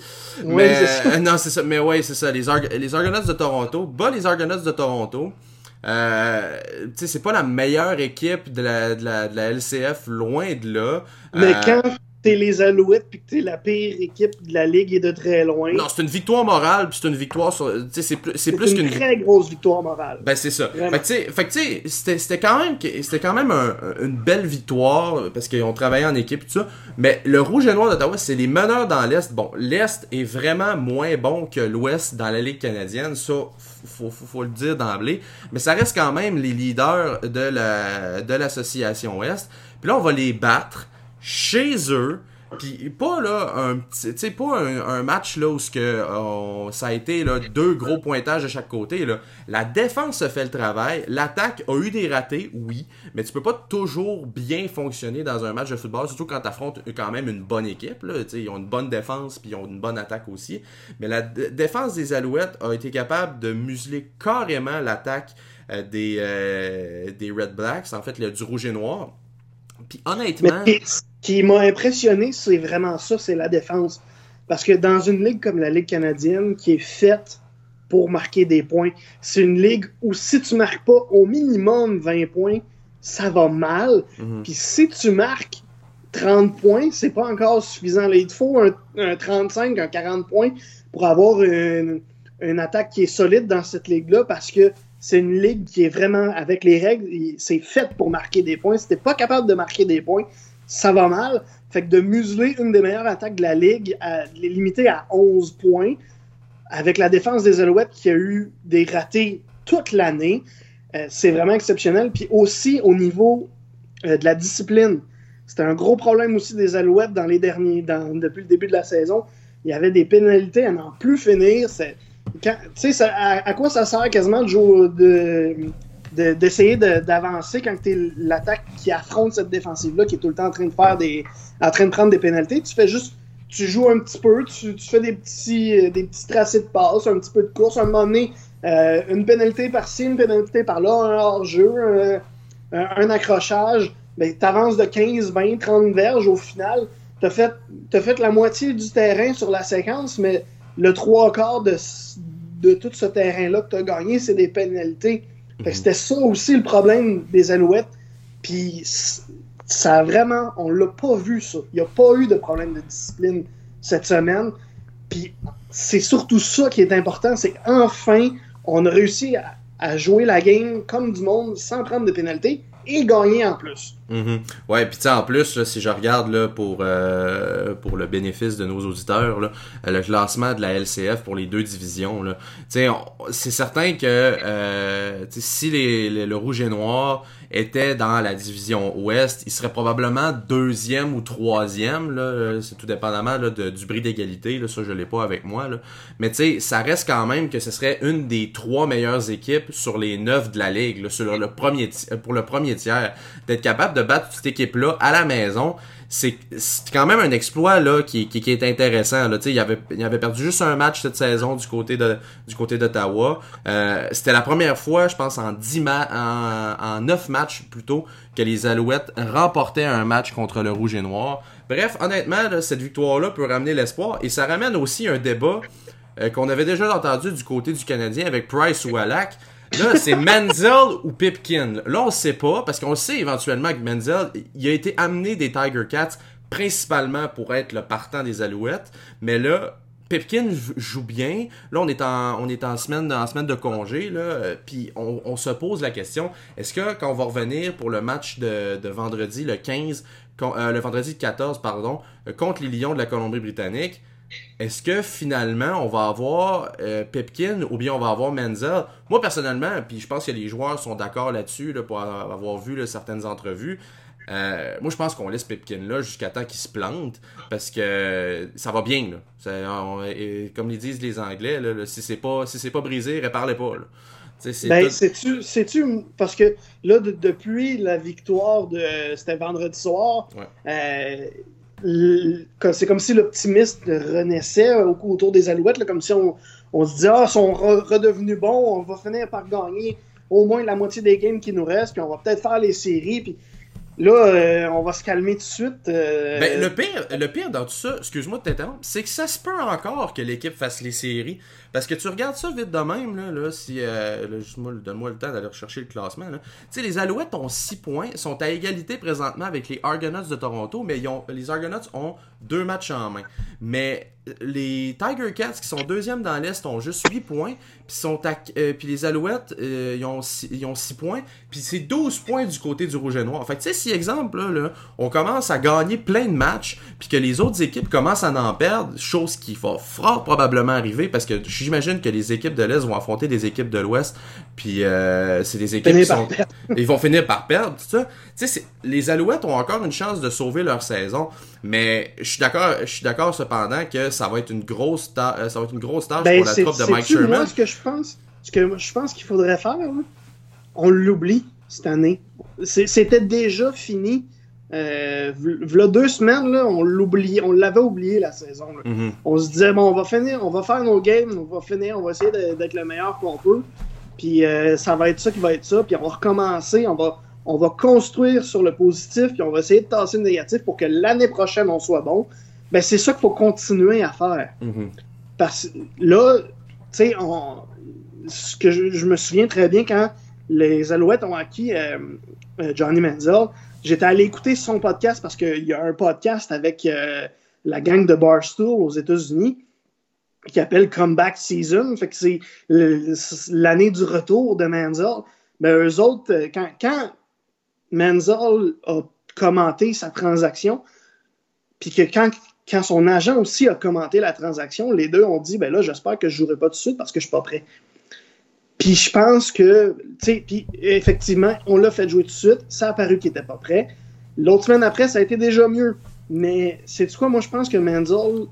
Oui, mais, ça. euh, non, c'est ça. Mais ouais, c'est ça. Les, Arg- les Argonauts de Toronto. Bas les Argonauts de Toronto. Euh, tu sais, c'est pas la meilleure équipe de la, de la, de la LCF, loin de là. Mais Euh, quand t'es les Alouettes puis que t'es la pire équipe de la ligue et de très loin, Non, c'est une victoire morale, puis c'est une victoire sur. C'est plus, c'est plus une qu'une très grosse victoire morale. Ben c'est ça. Vraiment. Fait que tu sais, c'était c'était quand même c'était quand même un- une belle victoire parce qu'ils ont travaillé en équipe et tout ça. Mais le rouge et noir d'Ottawa, c'est les meneurs dans l'est. Bon, l'est est vraiment moins bon que l'ouest dans la ligue canadienne, ça faut, faut, faut le dire d'emblée, mais ça reste quand même les leaders de la de l'association ouest. Puis là on va les battre chez eux. Puis pas là un petit, pas un, match là où ça a été deux gros pointages de chaque côté. La défense a fait le travail, l'attaque a eu des ratés, oui, mais tu peux pas toujours bien fonctionner dans un match de football, surtout quand tu affrontes quand même une bonne équipe là, ils ont une bonne défense puis ils ont une bonne attaque aussi. Mais la défense des Alouettes a été capable de museler carrément l'attaque euh, des euh, des Red Blacks, en fait le du rouge et noir. Puis honnêtement, qui m'a impressionné, c'est vraiment ça, c'est la défense. Parce que dans une ligue comme la Ligue canadienne, qui est faite pour marquer des points, c'est une ligue où si tu marques pas au minimum 20 points, ça va mal. mhm. Puis si tu marques 30 points, c'est pas encore suffisant. Là, il te faut un, un 35, un 40 points pour avoir une, une attaque qui est solide dans cette ligue-là parce que c'est une ligue qui est vraiment, avec les règles, c'est fait pour marquer des points. Si t'es pas capable de marquer des points, ça va mal. Fait que de museler une des meilleures attaques de la ligue, à limiter à 11 points, avec la défense des Alouettes qui a eu des ratés toute l'année, euh, c'est vraiment exceptionnel. Puis aussi au niveau euh, de la discipline. C'était un gros problème aussi des Alouettes dans les derniers, depuis le début de la saison. Il y avait des pénalités à n'en plus finir. Tu sais, à, quoi ça sert quasiment de, d'essayer d'avancer quand tu es l'attaque qui affronte cette défensive-là, qui est tout le temps en train de faire des. en train de prendre des pénalités. Tu fais juste. Tu joues un petit peu, tu, tu fais des petits, des petits tracés de passe, un petit peu de course. Un moment donné, euh, une pénalité par-ci, une pénalité par-là, un hors-jeu, un, accrochage. Ben, tu avances de 15, 20, 30 verges au final. Tu as fait, as fait la moitié du terrain sur la séquence, mais le trois quarts de, de tout ce terrain-là que tu as gagné, c'est des pénalités. Mhm. C'était ça aussi le problème des Alouettes. Puis ça a vraiment, on l'a pas vu ça. Il n'y a pas eu de problème de discipline cette semaine. Puis c'est surtout ça qui est important, c'est qu'enfin, on a réussi à, jouer la game comme du monde sans prendre de pénalités et gagner en plus. Mm-hmm. Ouais, puis en plus, si je regarde là, pour, euh, pour le bénéfice de nos auditeurs, là, le classement de la LCF pour les deux divisions, c'est certain que euh, si les, le rouge et noir était dans la division ouest, il serait probablement deuxième ou troisième, là, c'est tout dépendamment là, de, du bris d'égalité, là, ça je l'ai pas avec moi, là. mais tu sais, ça reste quand même que ce serait une des trois meilleures équipes sur les neuf de la ligue, là, sur le premier pour le premier tiers, d'être capable de battre cette équipe-là à la maison, c'est quand même un exploit là qui, qui, est intéressant là. Il avait avait perdu juste un match cette saison du côté du côté d'Ottawa. Euh, c'était la première fois je pense en 10 ma en, en 9 matchs plutôt que les Alouettes remportaient un match contre le Rouge et Noir. Bref honnêtement cette victoire là peut ramener l'espoir et ça ramène aussi un débat euh, qu'on avait déjà entendu du côté du Canadien avec Price ou Alak Là, c'est Menzel ou Pipkin. Là, on sait pas, parce qu'on sait éventuellement que Menzel, il a été amené des Tiger Cats principalement pour être le partant des Alouettes. Mais là, Pipkin joue bien. Là, on est en, on est en semaine, en semaine de congé, là. Euh, puis on, se pose la question, est-ce que quand on va revenir pour le match de, vendredi, le 15, euh, le vendredi 14, pardon, euh, contre les Lions de la Colombie-Britannique, est-ce que finalement on va avoir euh, Pipkin ou bien on va avoir Menzel? Moi personnellement, puis je pense que les joueurs sont d'accord là-dessus là, pour avoir vu certaines entrevues. Euh, moi, je pense qu'on laisse Pipkin là jusqu'à temps qu'il se plante parce que ça va bien. comme les disent les Anglais, si c'est pas si c'est pas brisé, répare pas. Ben, tu parce que là, depuis la victoire de. C'était vendredi soir, euh, c'est comme si l'optimiste renaissait autour des Alouettes, comme si on, se disait Ah, ils sont redevenus bons, on va finir par gagner au moins la moitié des games qui nous restent, puis on va peut-être faire les séries. Puis là, euh, on va se calmer tout de suite. Euh. Ben, le, pire, le pire dans tout ça, excuse-moi de t'interrompre, c'est que ça se peut encore que l'équipe fasse les séries. Parce que tu regardes ça vite de même, là, là si. Euh, donne-moi le temps d'aller rechercher le classement. Tu sais, les Alouettes ont 6 points, sont à égalité présentement avec les Argonauts de Toronto, mais les Argonauts ont deux matchs en main. Mais les Tiger Cats, qui sont deuxième dans l'Est, ont juste 8 points. Puis, sont euh, les Alouettes, euh, ils, ont 6, ils ont 6 points. Puis c'est 12 points du côté du Rouge et Noir. Fait tu sais, si exemple, là, là, on commence à gagner plein de matchs, puis que les autres équipes commencent à en perdre, chose qui va fort probablement arriver, parce que j'imagine que les équipes de l'Est vont affronter des équipes de l'Ouest, puis euh, c'est des équipes qui sont... Ils vont finir par perdre, tout ça. Tu sais, les Alouettes ont encore une chance de sauver leur saison, mais je suis d'accord, je suis d'accord cependant que ça va être une grosse, euh, ça va être une grosse tâche ben, pour la troupe de Mike Sherman? Moi, ce que je pense, ce que je pense qu'il faudrait faire, on l'oublie cette année. C'était déjà fini euh, v'là deux semaines, là, on l'oublie, on l'avait oublié la saison. Mm-hmm. On se disait bon, on va finir, on va faire nos games, on va finir, on va essayer d'être le meilleur qu'on peut. Puis euh, ça va être ça qui va être ça. Puis on va recommencer, on va, on va construire sur le positif, puis on va essayer de tasser le négatif pour que l'année prochaine on soit bon. Ben c'est ça qu'il faut continuer à faire. Mm-hmm. Parce que là, tu sais, ce que je, me souviens très bien quand les Alouettes ont acquis euh, Johnny Manziel, J'étais allé écouter son podcast parce qu'il y a un podcast avec euh, la gang de Barstool aux États-Unis. qui appelle Comeback Season. Fait que c'est l'année du retour de Manziel. Mais ben, eux autres, euh, quand, quand Manziel a commenté sa transaction, puis que quand, quand son agent aussi a commenté la transaction, les deux ont dit ben là, j'espère que je ne jouerai pas tout de suite parce que je ne suis pas prêt. Puis je pense que, tu sais, puis effectivement, on l'a fait jouer tout de suite. Ça a paru qu'il n'était pas prêt. L'autre semaine après, ça a été déjà mieux. Mais c'est quoi, moi je pense que Manziel,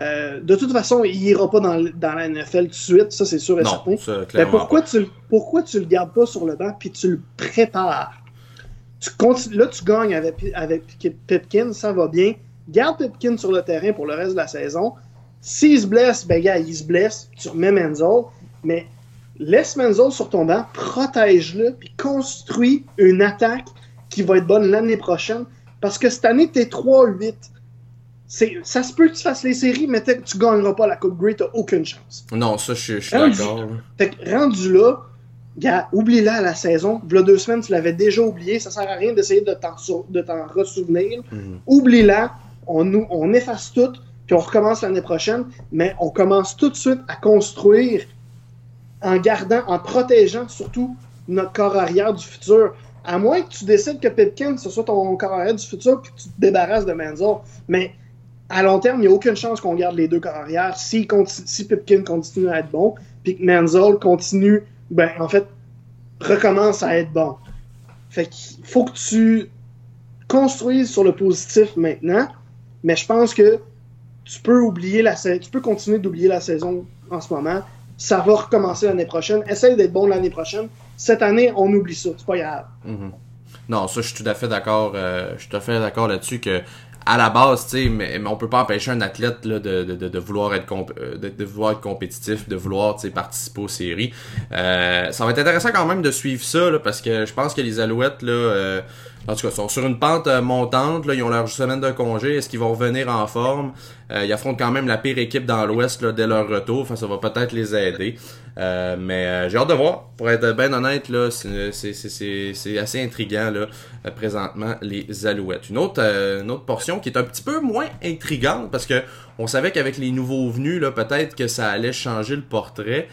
euh, de toute façon, il ira pas dans, la NFL tout de suite, ça c'est sûr et certain. Mais pourquoi tu, pourquoi tu le gardes pas sur le banc puis tu le prépares? Tu là, tu gagnes avec, avec Pipkin, ça va bien. Garde Pipkin sur le terrain pour le reste de la saison. S'il se blesse, ben gars, il se blesse, tu remets Menzel, mais laisse Menzel sur ton banc, protège-le, puis construis une attaque qui va être bonne l'année prochaine. Parce que cette année, tu es 3-8 ça se peut que tu fasses les séries, mais tu gagneras pas la Coupe Grey, t'as aucune chance. Non, ça, je, suis d'accord. Rendu là, gars, oublie-la la saison. A deux semaines, tu l'avais déjà oublié. Ça sert à rien d'essayer de t'en, de ressouvenir. Mhm. Oublie-la. On, on efface tout, puis on recommence l'année prochaine. Mais on commence tout de suite à construire en gardant, en protégeant surtout notre corps arrière du futur. À moins que tu décides que Pipkin, ce soit ton corps arrière du futur, que tu te débarrasses de Manzo. Mais à long terme, il n'y a aucune chance qu'on garde les deux corps arrière si, si Pipkin continue à être bon, puis que Manziel continue, ben, en fait, recommence à être bon. Fait qu'il faut que tu construises sur le positif maintenant, mais je pense que tu peux oublier la tu peux continuer d'oublier la saison en ce moment. Ça va recommencer l'année prochaine. Essaye d'être bon l'année prochaine. Cette année, on oublie ça. C'est pas grave. Mm-hmm. Non, ça, je suis tout à fait d'accord. Euh, je suis tout à fait d'accord là-dessus que à la base, tu sais, mais, mais, on peut pas empêcher un athlète là, de, de, de, vouloir être euh, de, de, vouloir être compétitif, de vouloir participer aux séries. Euh, ça va être intéressant quand même de suivre ça là, parce que je pense que les Alouettes là, euh, en tout cas, sont sur une pente euh, montante. Là, ils ont leur semaine de congé. Est-ce qu'ils vont revenir en forme? Euh, Ils affrontent quand même la pire équipe dans l'Ouest dès leur retour. Enfin, ça va peut-être les aider. Euh, mais j'ai hâte de voir. Pour être bien honnête, c'est assez intriguant là, présentement les Alouettes. Une autre, portion qui est un petit peu moins intrigante parce que on savait qu'avec les nouveaux venus, peut-être que ça allait changer le portrait.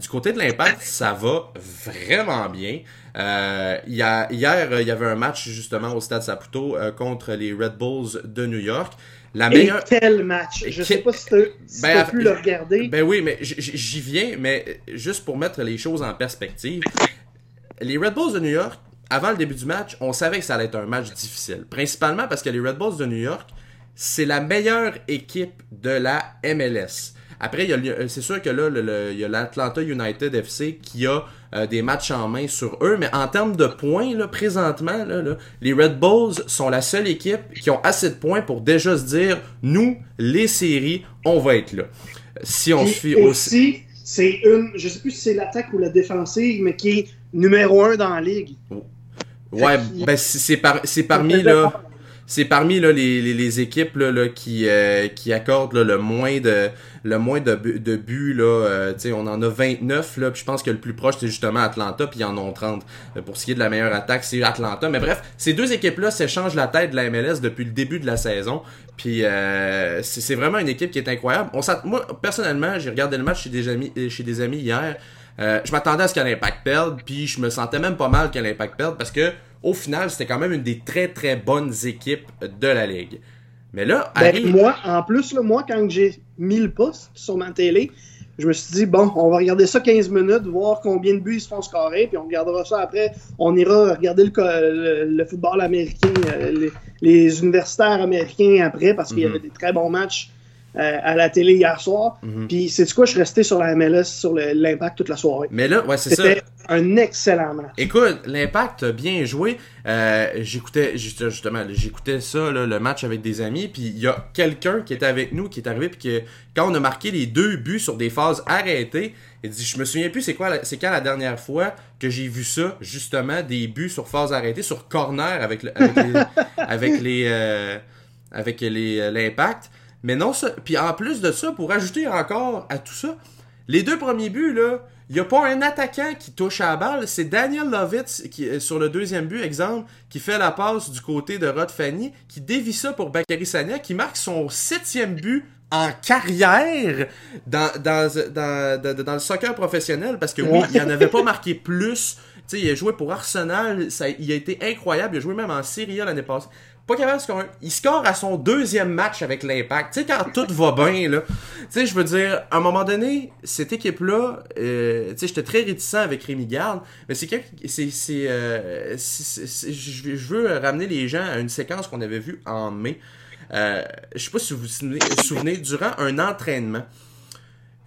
du côté de l'impact, ça va vraiment bien. Euh, hier, il y avait un match justement au Stade Saputo euh, contre les Red Bulls de New York. La meilleure... Et quel match! Je sais pas si tu ben, as pu le regarder. Ben oui, mais j'y viens, mais juste pour mettre les choses en perspective. Les Red Bulls de New York, avant le début du match, on savait que ça allait être un match difficile. Principalement parce que les Red Bulls de New York, c'est la meilleure équipe de la MLS. Après, c'est sûr que là, il y a l'Atlanta United FC qui a euh, des matchs en main sur eux, mais en termes de points, là, présentement, là, les Red Bulls sont la seule équipe qui ont assez de points pour déjà se dire, nous, les séries, on va être là. Si on suit aussi, c'est une, je sais plus si c'est l'attaque ou la défensive, mais qui est numéro un dans la ligue. Ouais, ben c'est par, parmi là c'est parmi là, les, les, équipes là, qui, euh, qui accordent le moins de le moins de, de buts. Là, euh, on en a 29, là, puis je pense que le plus proche, c'est justement Atlanta, puis ils en ont 30. Euh, pour ce qui est de la meilleure attaque, c'est Atlanta. Mais bref, ces deux équipes-là s'échangent la tête de la MLS depuis le début de la saison. Puis c'est vraiment une équipe qui est incroyable. On moi, personnellement, j'ai regardé le match chez des amis, chez des amis hier. je m'attendais à ce qu'un impact perde, puis je me sentais même pas mal qu'un impact perde parce que au final, c'était quand même une des très très bonnes équipes de la ligue. Mais là, ben, moi, en plus, moi, quand j'ai mis le poste sur ma télé, je me suis dit, bon, on va regarder ça 15 minutes, voir combien de buts ils se font scorer, puis on regardera ça après. On ira regarder le, football américain, euh, les, universitaires américains après, parce qu'il y mhm. avait des très bons matchs euh, à la télé hier soir. Mhm. Puis c'est quoi, je suis resté sur la MLS, sur l'impact toute la soirée. Mais là, ouais, c'est ça. C'était un excellent match. Écoute, l'impact a bien joué. Euh, j'écoutais justement, j'écoutais ça, le match avec des amis. Puis il y a quelqu'un qui était avec nous, qui est arrivé, puis que quand on a marqué les deux buts sur des phases arrêtées, il dit, je me souviens plus c'est quoi, c'est quand la dernière fois que j'ai vu ça, justement, des buts sur phases arrêtées, sur corner avec, avec les, avec les, euh, avec l'impact. Mais non, ça. Puis en plus de ça, pour ajouter encore à tout ça, les deux premiers buts, là, il n'y a pas un attaquant qui touche à la balle. C'est Daniel Lovitz qui, euh, sur le deuxième but, exemple, qui fait la passe du côté de Rod Fanny, qui dévie ça pour Bakary Sania, qui marque son septième but en carrière dans, le soccer professionnel parce que oui, il en avait pas marqué plus. Il a joué pour Arsenal, ça, il a été incroyable, il a joué même en Serie A l'année passée. Pas capable de scorer. Il score à son deuxième match avec l'impact. Tu sais, quand tout va bien, là. Tu sais, je veux dire, à un moment donné, cette équipe-là, euh, tu sais, j'étais très réticent avec Rémi Garde, mais c'est que, c'est, c'est, euh, je veux ramener les gens à une séquence qu'on avait vue en mai. Euh, je sais pas si vous vous souvenez, durant un entraînement,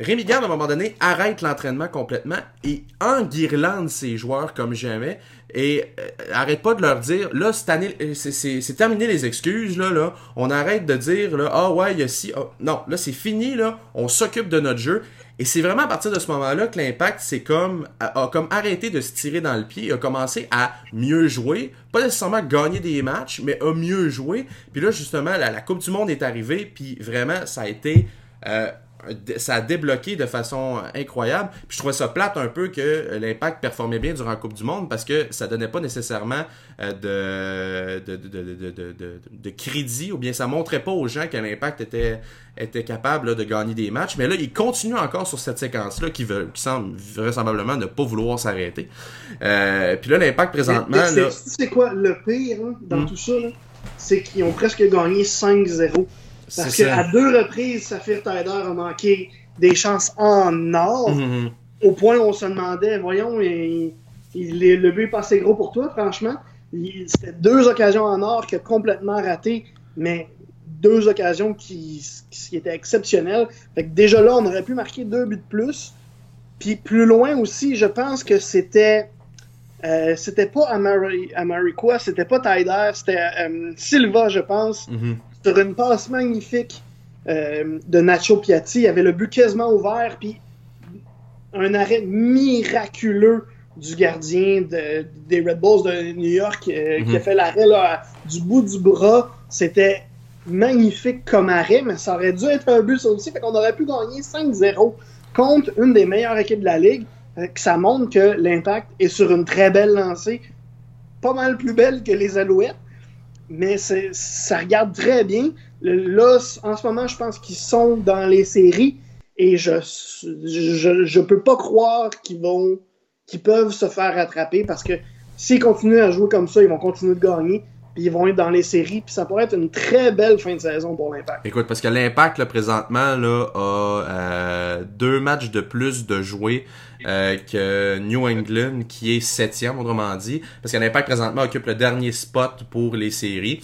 Rémi Garde, à un moment donné, arrête l'entraînement complètement et enguirlande ses joueurs comme jamais et euh, arrête pas de leur dire, là, cette année, euh, c'est terminé les excuses, là, là. On arrête de dire, là, ah ouais, il y a si, ah, non, là, c'est fini, là. On s'occupe de notre jeu. Et c'est vraiment à partir de ce moment-là que l'impact, c'est comme, a, comme arrêté de se tirer dans le pied a commencé à mieux jouer. Pas nécessairement gagner des matchs, mais à mieux jouer. Puis là, justement, la, la Coupe du Monde est arrivée, puis vraiment, ça a été, euh, ça a débloqué de façon incroyable. Puis je trouvais ça plate un peu que l'impact performait bien durant la Coupe du Monde parce que ça donnait pas nécessairement de, de, de, de, crédit ou bien ça montrait pas aux gens que l'impact était, était capable de gagner des matchs. Mais là, il continue encore sur cette séquence-là qui, veut, qui semble vraisemblablement ne pas vouloir s'arrêter. Euh, puis là, l'impact présentement. C'est quoi le pire dans tout ça? C'est qu'ils ont presque gagné 5-0. Parce qu'à deux reprises, Saphir Tider a manqué des chances en or, mm-hmm. au point où on se demandait, voyons, il, le but est pas assez gros pour toi, franchement. C'était deux occasions en or qui a complètement raté, mais deux occasions qui, qui étaient exceptionnelles. Fait que déjà là, on aurait pu marquer deux buts de plus. Puis plus loin aussi, je pense que c'était. Euh, c'était pas Amari, Amarikwa, c'était pas Tider, c'était euh, Silva, je pense, mm-hmm sur une passe magnifique euh, de Nacho Piatti. Il avait le but quasiment ouvert, puis un arrêt miraculeux du gardien des Red Bulls de New York euh, qui a mhm. fait l'arrêt du bout du bras. C'était magnifique comme arrêt, mais ça aurait dû être un but ça aussi. Fait qu'on aurait pu gagner 5-0 contre une des meilleures équipes de la ligue. ça montre que l'impact est sur une très belle lancée, pas mal plus belle que les Alouettes mais ça regarde très bien. Là, en ce moment, je pense qu'ils sont dans les séries et je je, peux pas croire qu'ils vont qu'ils peuvent se faire rattraper parce que s'ils continuent à jouer comme ça, ils vont continuer de gagner. Puis ils vont être dans les séries, puis ça pourrait être une très belle fin de saison pour l'Impact. Écoute, parce que l'Impact, présentement, là, a euh, deux matchs de plus de jouer euh, que New England, qui est septième, autrement dit, parce que l'Impact présentement occupe le dernier spot pour les séries.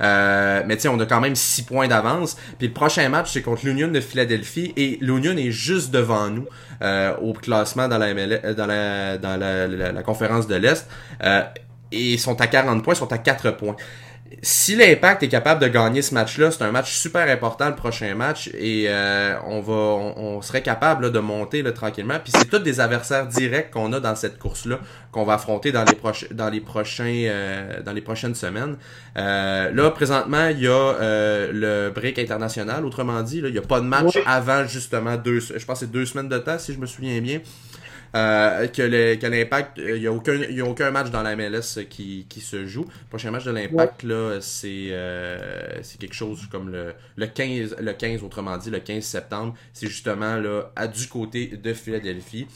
Euh, mais tu on a quand même six points d'avance. Puis le prochain match, c'est contre l'Union de Philadelphie et l'Union est juste devant nous euh, au classement dans la dans la dans la, la conférence de l'Est. Et ils sont à 40 points, ils sont à 4 points si l'Impact est capable de gagner ce match-là, c'est un match super important le prochain match et euh, on va on, serait capable de monter là, tranquillement. Puis c'est tous des adversaires directs qu'on a dans cette course-là qu'on va affronter dans les proches dans les prochains euh, dans les prochaines semaines. Euh, là présentement il y a le break international, autrement dit là, il y a pas de match avant justement deux je pense c'est deux semaines de temps si je me souviens bien. Euh, que l'Impact, il euh, n'y a, aucun, y a aucun match dans la MLS qui, qui se joue. Le prochain match de l'Impact, là, c'est euh, c'est quelque chose comme le, le, 15, le 15, autrement dit, le 15 septembre. C'est justement là, à du côté de Philadelphie.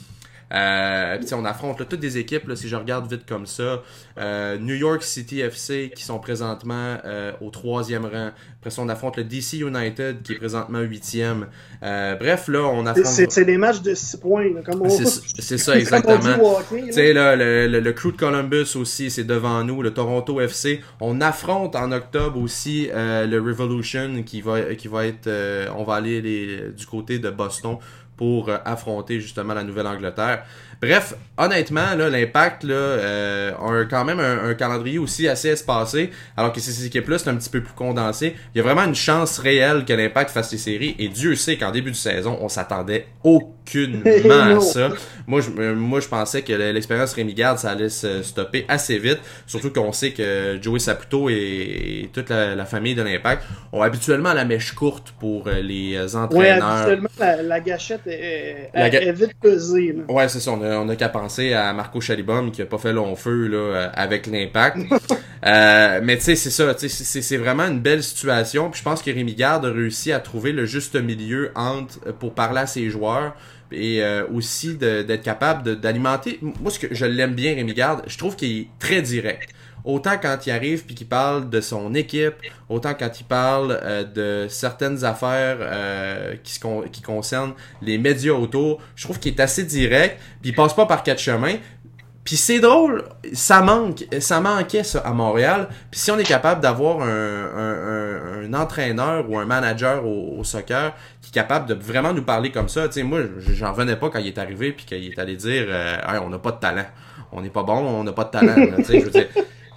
Euh, on affronte toutes des équipes, là, si je regarde vite comme ça. Euh, New York City FC qui sont présentement euh, au troisième rang. Après ça, on affronte le DC United qui est présentement huitième. Euh, bref, là, on affronte... C'est des matchs de 6 points. C'est ça, exactement. Tu sais, là, le, le, le, Crew de Columbus aussi, c'est devant nous. Le Toronto FC. On affronte en octobre aussi euh, le Revolution qui va, qui va être... on va aller les, du côté de Boston pour euh, affronter justement la Nouvelle-Angleterre. Bref, honnêtement, l'impact euh, a quand même un, calendrier aussi assez espacé, alors que ces équipes-là, c'est un petit peu plus condensé. Il y a vraiment une chance réelle que l'impact fasse les séries, et Dieu sait qu'en début de saison, on s'attendait aucunement à ça. Moi, je, euh, moi, je pensais que l'expérience Rémi Garde, ça allait se stopper assez vite, surtout qu'on sait que Joey Saputo et, toute la, famille de l'impact ont habituellement la mèche courte pour euh, les entraîneurs. Ouais, habituellement, la, gâchette est, vite pesée. Ouais, c'est ça on a qu'à penser à Marco Chalibom qui a pas fait long feu là, avec l'impact. Euh, mais tu sais, c'est ça, c'est vraiment une belle situation. Puis je pense que Rémi Garde a réussi à trouver le juste milieu entre euh, pour parler à ses joueurs et euh, aussi d'être capable d'alimenter. Moi, ce que je l'aime bien, Rémi Garde, je trouve qu'il est très direct. Autant quand il arrive puis qu'il parle de son équipe, autant quand il parle de certaines affaires qui, qui concernent les médias autour, je trouve qu'il est assez direct, puis il passe pas par quatre chemins, puis c'est drôle, ça manque, ça manquait ça à Montréal. Puis si on est capable d'avoir un, entraîneur ou un manager au, soccer qui est capable de vraiment nous parler comme ça, tu sais, moi, j'en venais pas quand il est arrivé puis qu'il est allé dire, euh, on n'a pas de talent, on n'est pas bon, on n'a pas de talent. tu sais, je veux dire,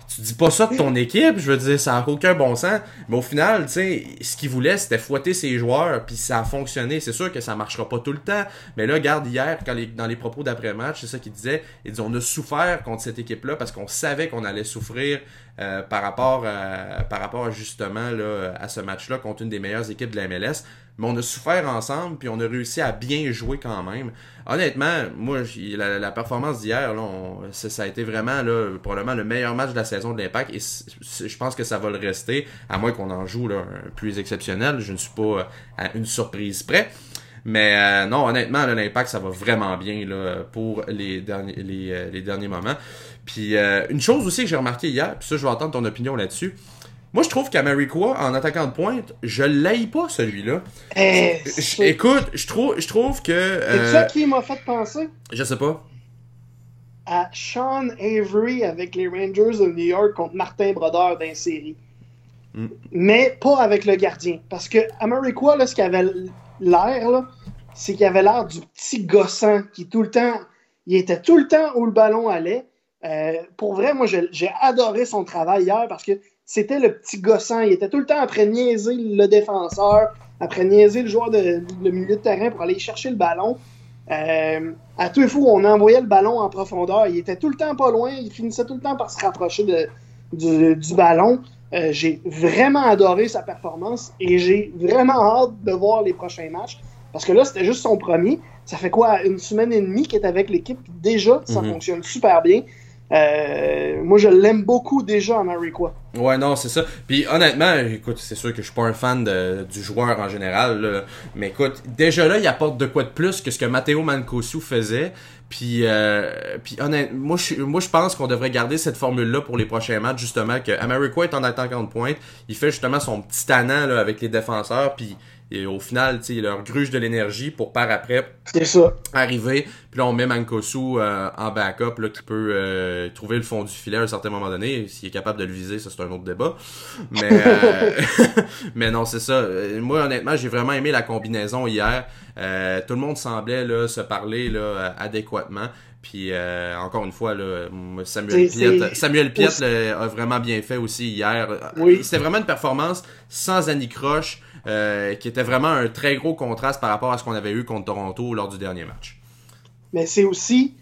tu dis pas ça de ton équipe, je veux dire, ça n'a aucun bon sens. Mais au final, tu sais, ce qu'il voulait, c'était fouetter ses joueurs, puis ça a fonctionné. C'est sûr que ça marchera pas tout le temps. Mais là, garde hier, quand dans les propos d'après-match, c'est ça qu'il disait. Il dit, on a souffert contre cette équipe-là parce qu'on savait qu'on allait souffrir euh, par rapport à, par rapport justement là, à ce match-là contre une des meilleures équipes de la MLS mais on a souffert ensemble, puis on a réussi à bien jouer quand même. Honnêtement, moi, la, performance d'hier, là, ça, a été vraiment probablement le meilleur match de la saison de l'Impact, et je pense que ça va le rester, à moins qu'on en joue là, plus exceptionnel. Je ne suis pas à une surprise près. Mais euh, non, honnêtement, l'impact, ça va vraiment bien pour les derniers, les, euh, les derniers moments. Puis euh, une chose aussi que j'ai remarqué hier, puis ça, je vais entendre ton opinion là-dessus. Moi, je trouve qu'Ameriqua, en attaquant de pointe, je l'aille pas, celui-là. Eh, écoute, je trouve, je trouve que. C'est euh, ça qui m'a fait penser Je sais pas. À Sean Avery avec les Rangers de New York contre Martin Brodeur dans série. Hmm. Mais pas avec le gardien. Parce que là, ce qui avait l'air, c'est qu'il avait l'air du petit gossant qui tout le temps. Il était tout le temps où le ballon allait. Euh, pour vrai, moi, j'ai adoré son travail hier parce que c'était le petit gossant. Il était tout le temps après niaiser le défenseur, après niaiser le joueur de le milieu de terrain pour aller chercher le ballon. Euh, à tout fou, on envoyait le ballon en profondeur. Il était tout le temps pas loin. Il finissait tout le temps par se rapprocher de, du, ballon. Euh, j'ai vraiment adoré sa performance et j'ai vraiment hâte de voir les prochains matchs. Parce que là, c'était juste son premier. Ça fait quoi, une semaine et demie qu'il est avec l'équipe. Déjà, ça mhm. fonctionne super bien. Euh, moi, je l'aime beaucoup déjà Mariqua. Ouais, non, c'est ça. Puis honnêtement, écoute, c'est sûr que je suis pas un fan du joueur en général, mais écoute, déjà là, il apporte de quoi de plus que ce que Matteo Mancosu faisait. Puis, euh, puis honnêtement, moi je, pense qu'on devrait garder cette formule-là pour les prochains matchs, justement, que America est en attaquant de pointe. Il fait justement son petit tannant avec les défenseurs, puis et au final, il leur gruge de l'énergie pour par après arriver. Puis là, on met Mankosu euh, en backup là, qui peut euh, trouver le fond du filet à un certain moment donné. S'il est capable de le viser, ça c'est un autre débat. Mais, euh, mais non, c'est ça. Moi, honnêtement, j'ai vraiment aimé la combinaison hier. tout le monde semblait là, se parler là, adéquatement. Puis encore une fois, là, Samuel Piet, Samuel Piet a vraiment bien fait aussi hier. Oui. C'était vraiment une performance sans anicroche. Euh, qui était vraiment un très gros contraste par rapport à ce qu'on avait eu contre Toronto lors du dernier match. Mais c'est aussi,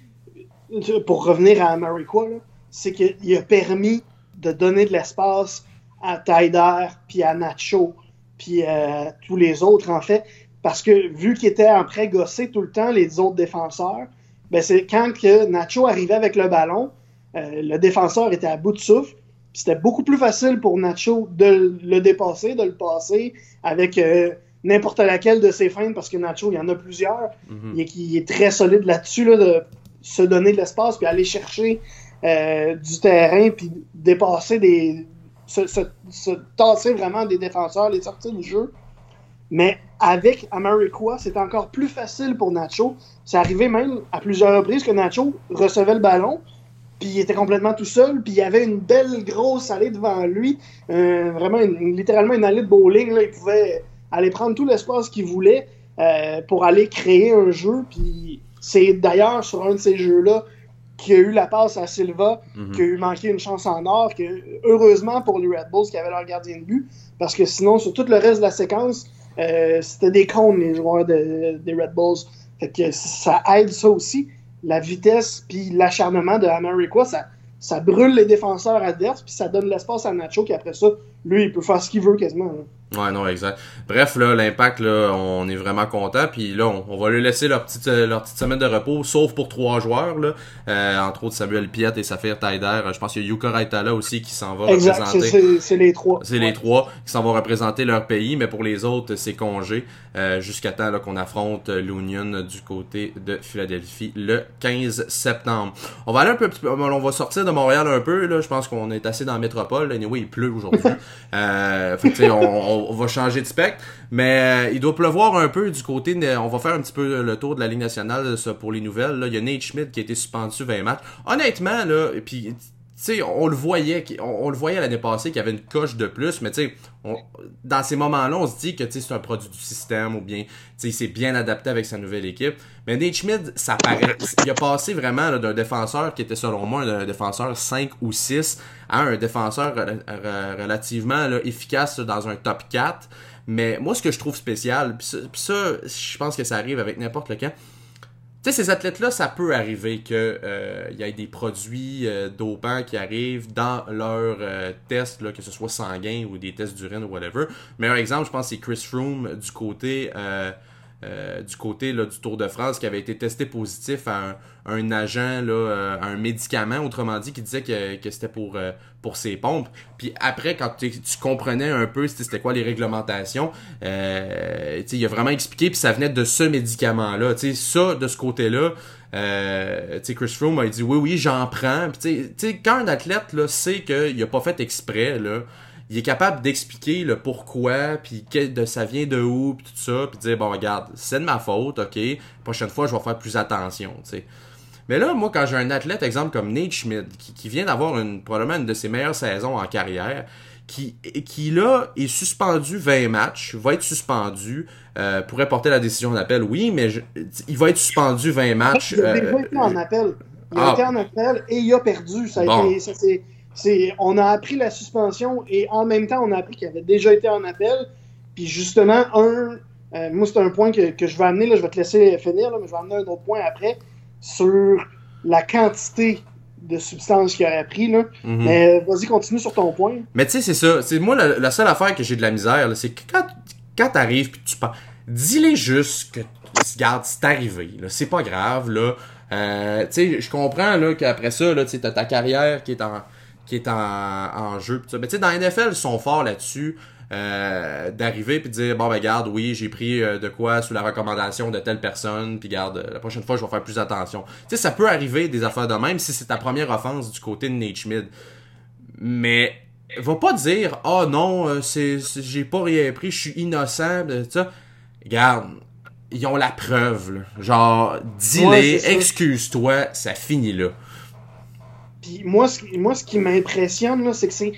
pour revenir à Mariqua, c'est qu'il a permis de donner de l'espace à Tyder, puis à Nacho, puis à tous les autres, en fait, parce que vu qu'il était en prêt gossé tout le temps, les autres défenseurs, ben c'est quand que Nacho arrivait avec le ballon, euh, le défenseur était à bout de souffle, c'était beaucoup plus facile pour Nacho de le dépasser, de le passer avec euh, n'importe laquelle de ses feintes, parce que Nacho, il y en a plusieurs. Mhm. il, est, très solide là-dessus, de se donner de l'espace, puis aller chercher euh, du terrain, puis dépasser des. Se, tasser vraiment des défenseurs, les sortir du jeu. Mais avec Ameriqua, c'était encore plus facile pour Nacho. C'est arrivé même à plusieurs reprises que Nacho recevait le ballon, puis il était complètement tout seul, puis il y avait une belle grosse allée devant lui, euh, vraiment littéralement une allée de bowling, là, il pouvait aller prendre tout l'espace qu'il voulait euh, pour aller créer un jeu, puis c'est d'ailleurs sur un de ces jeux-là qu'il a eu la passe à Silva, mhm. qu'il a eu manqué une chance en or, que heureusement pour les Red Bulls qui avaient leur gardien de but, parce que sinon sur tout le reste de la séquence, euh, c'était des cons les joueurs des Red Bulls. Fait que ça aide ça aussi la vitesse puis l'acharnement de America, ça, ça brûle les défenseurs adverses, puis ça donne l'espace à Nacho, qui après ça, lui, il peut faire ce qu'il veut quasiment. Ouais, non, exact. Bref, là, l'impact, là, on est vraiment content. Puis là, on, va lui laisser leur petite, euh, leur petite semaine de repos, sauf pour trois joueurs, là. Euh, entre autres, Samuel Piet et Safir Taider. Je pense qu'il y a Yuka Raitala aussi qui s'en va exact, représenter. C'est les trois. C'est les trois qui s'en vont représenter leur pays, mais pour les autres, c'est congé. Euh, jusqu'à temps qu'on affronte l'Union du côté de Philadelphie le 15 septembre. On va aller un peu, on va sortir de Montréal un peu, là. Je pense qu'on est assez dans la métropole. Anyway, il pleut aujourd'hui. euh, on va changer de spectre. Mais euh, il doit pleuvoir un peu du côté. on va faire un petit peu le tour de la Ligue nationale pour les nouvelles. Là. Il y a Nate Schmidt qui a été suspendu 20 matchs. Honnêtement, là, puis sais, on le voyait, on, le voyait l'année passée qu'il y avait une coche de plus, mais tu sais, dans ces moments-là, on se dit que c'est un produit du système ou bien il s'est bien adapté avec sa nouvelle équipe. Mais Nate Schmidt, ça paraît, il a passé vraiment d'un défenseur qui était selon moi un défenseur 5 ou 6 à un défenseur relativement efficace dans un top 4. Mais moi, ce que je trouve spécial, puis ça, je pense que ça arrive avec n'importe lequel, tu sais, ces athlètes-là, ça peut arriver qu'il euh, y ait des produits euh, dopants qui arrivent dans leurs euh, tests, là, que ce soit sanguin ou des tests d'urine ou whatever. Meilleur exemple, je pense, c'est Chris Froome du côté euh, du côté là, du Tour de France qui avait été testé positif à un, agent, là, euh, un médicament, autrement dit, qui disait que, que c'était pour, euh, pour ses pompes. Puis après, quand tu, comprenais un peu c'était quoi les réglementations, il a vraiment expliqué, puis ça venait de ce médicament-là. Ça, de ce côté-là, Chris Froome a dit oui, oui, j'en prends. Quand un athlète là, sait qu'il n'a pas fait exprès, là, il est capable d'expliquer le pourquoi, puis de ça vient de où, puis tout ça, puis dire bon regarde, c'est de ma faute, ok. Prochaine fois, je vais faire plus attention, tu sais. Mais là, moi, quand j'ai un athlète, exemple comme Nate Schmidt, qui, vient d'avoir une, probablement une de ses meilleures saisons en carrière, qui, qui là est suspendu 20 matchs, va être suspendu, euh, pourrait porter la décision d'appel, oui, mais il va être suspendu 20 matchs. Il a euh, été en appel. Il a ah. été en appel et il a perdu. Ça a été, ça, on a appris la suspension et en même temps, on a appris qu'il avait déjà été en appel. Puis justement, un, euh, moi, c'est un point que, je vais amener, là, je vais te laisser finir, mais je vais amener un autre point après sur la quantité de substances qu'il a pris. Là. Mhm. Mais vas-y, continue sur ton point. Mais tu sais, c'est ça. C'est moi, la, seule affaire que j'ai de la misère, c'est que quand, quand t'arrives puis tu parles, dis-les juste que, regarde, c'est arrivé. C'est pas grave. là. Euh, tu sais, je comprends là, qu'après ça, tu as ta carrière qui est en qui est en, en jeu. Mais tu sais, dans la NFL, ils sont forts là-dessus. Euh, d'arriver puis de dire bon ben garde oui j'ai pris euh, de quoi sous la recommandation de telle personne puis garde la prochaine fois je vais faire plus attention tu sais ça peut arriver des affaires de même si c'est ta première offense du côté de Nate Schmidt mais va pas dire oh non euh, c'est j'ai pas rien pris je suis innocent ça garde ils ont la preuve là. genre dis-les excuse-toi ça finit là puis moi, ce, moi, ce qui m'impressionne, c'est que c'est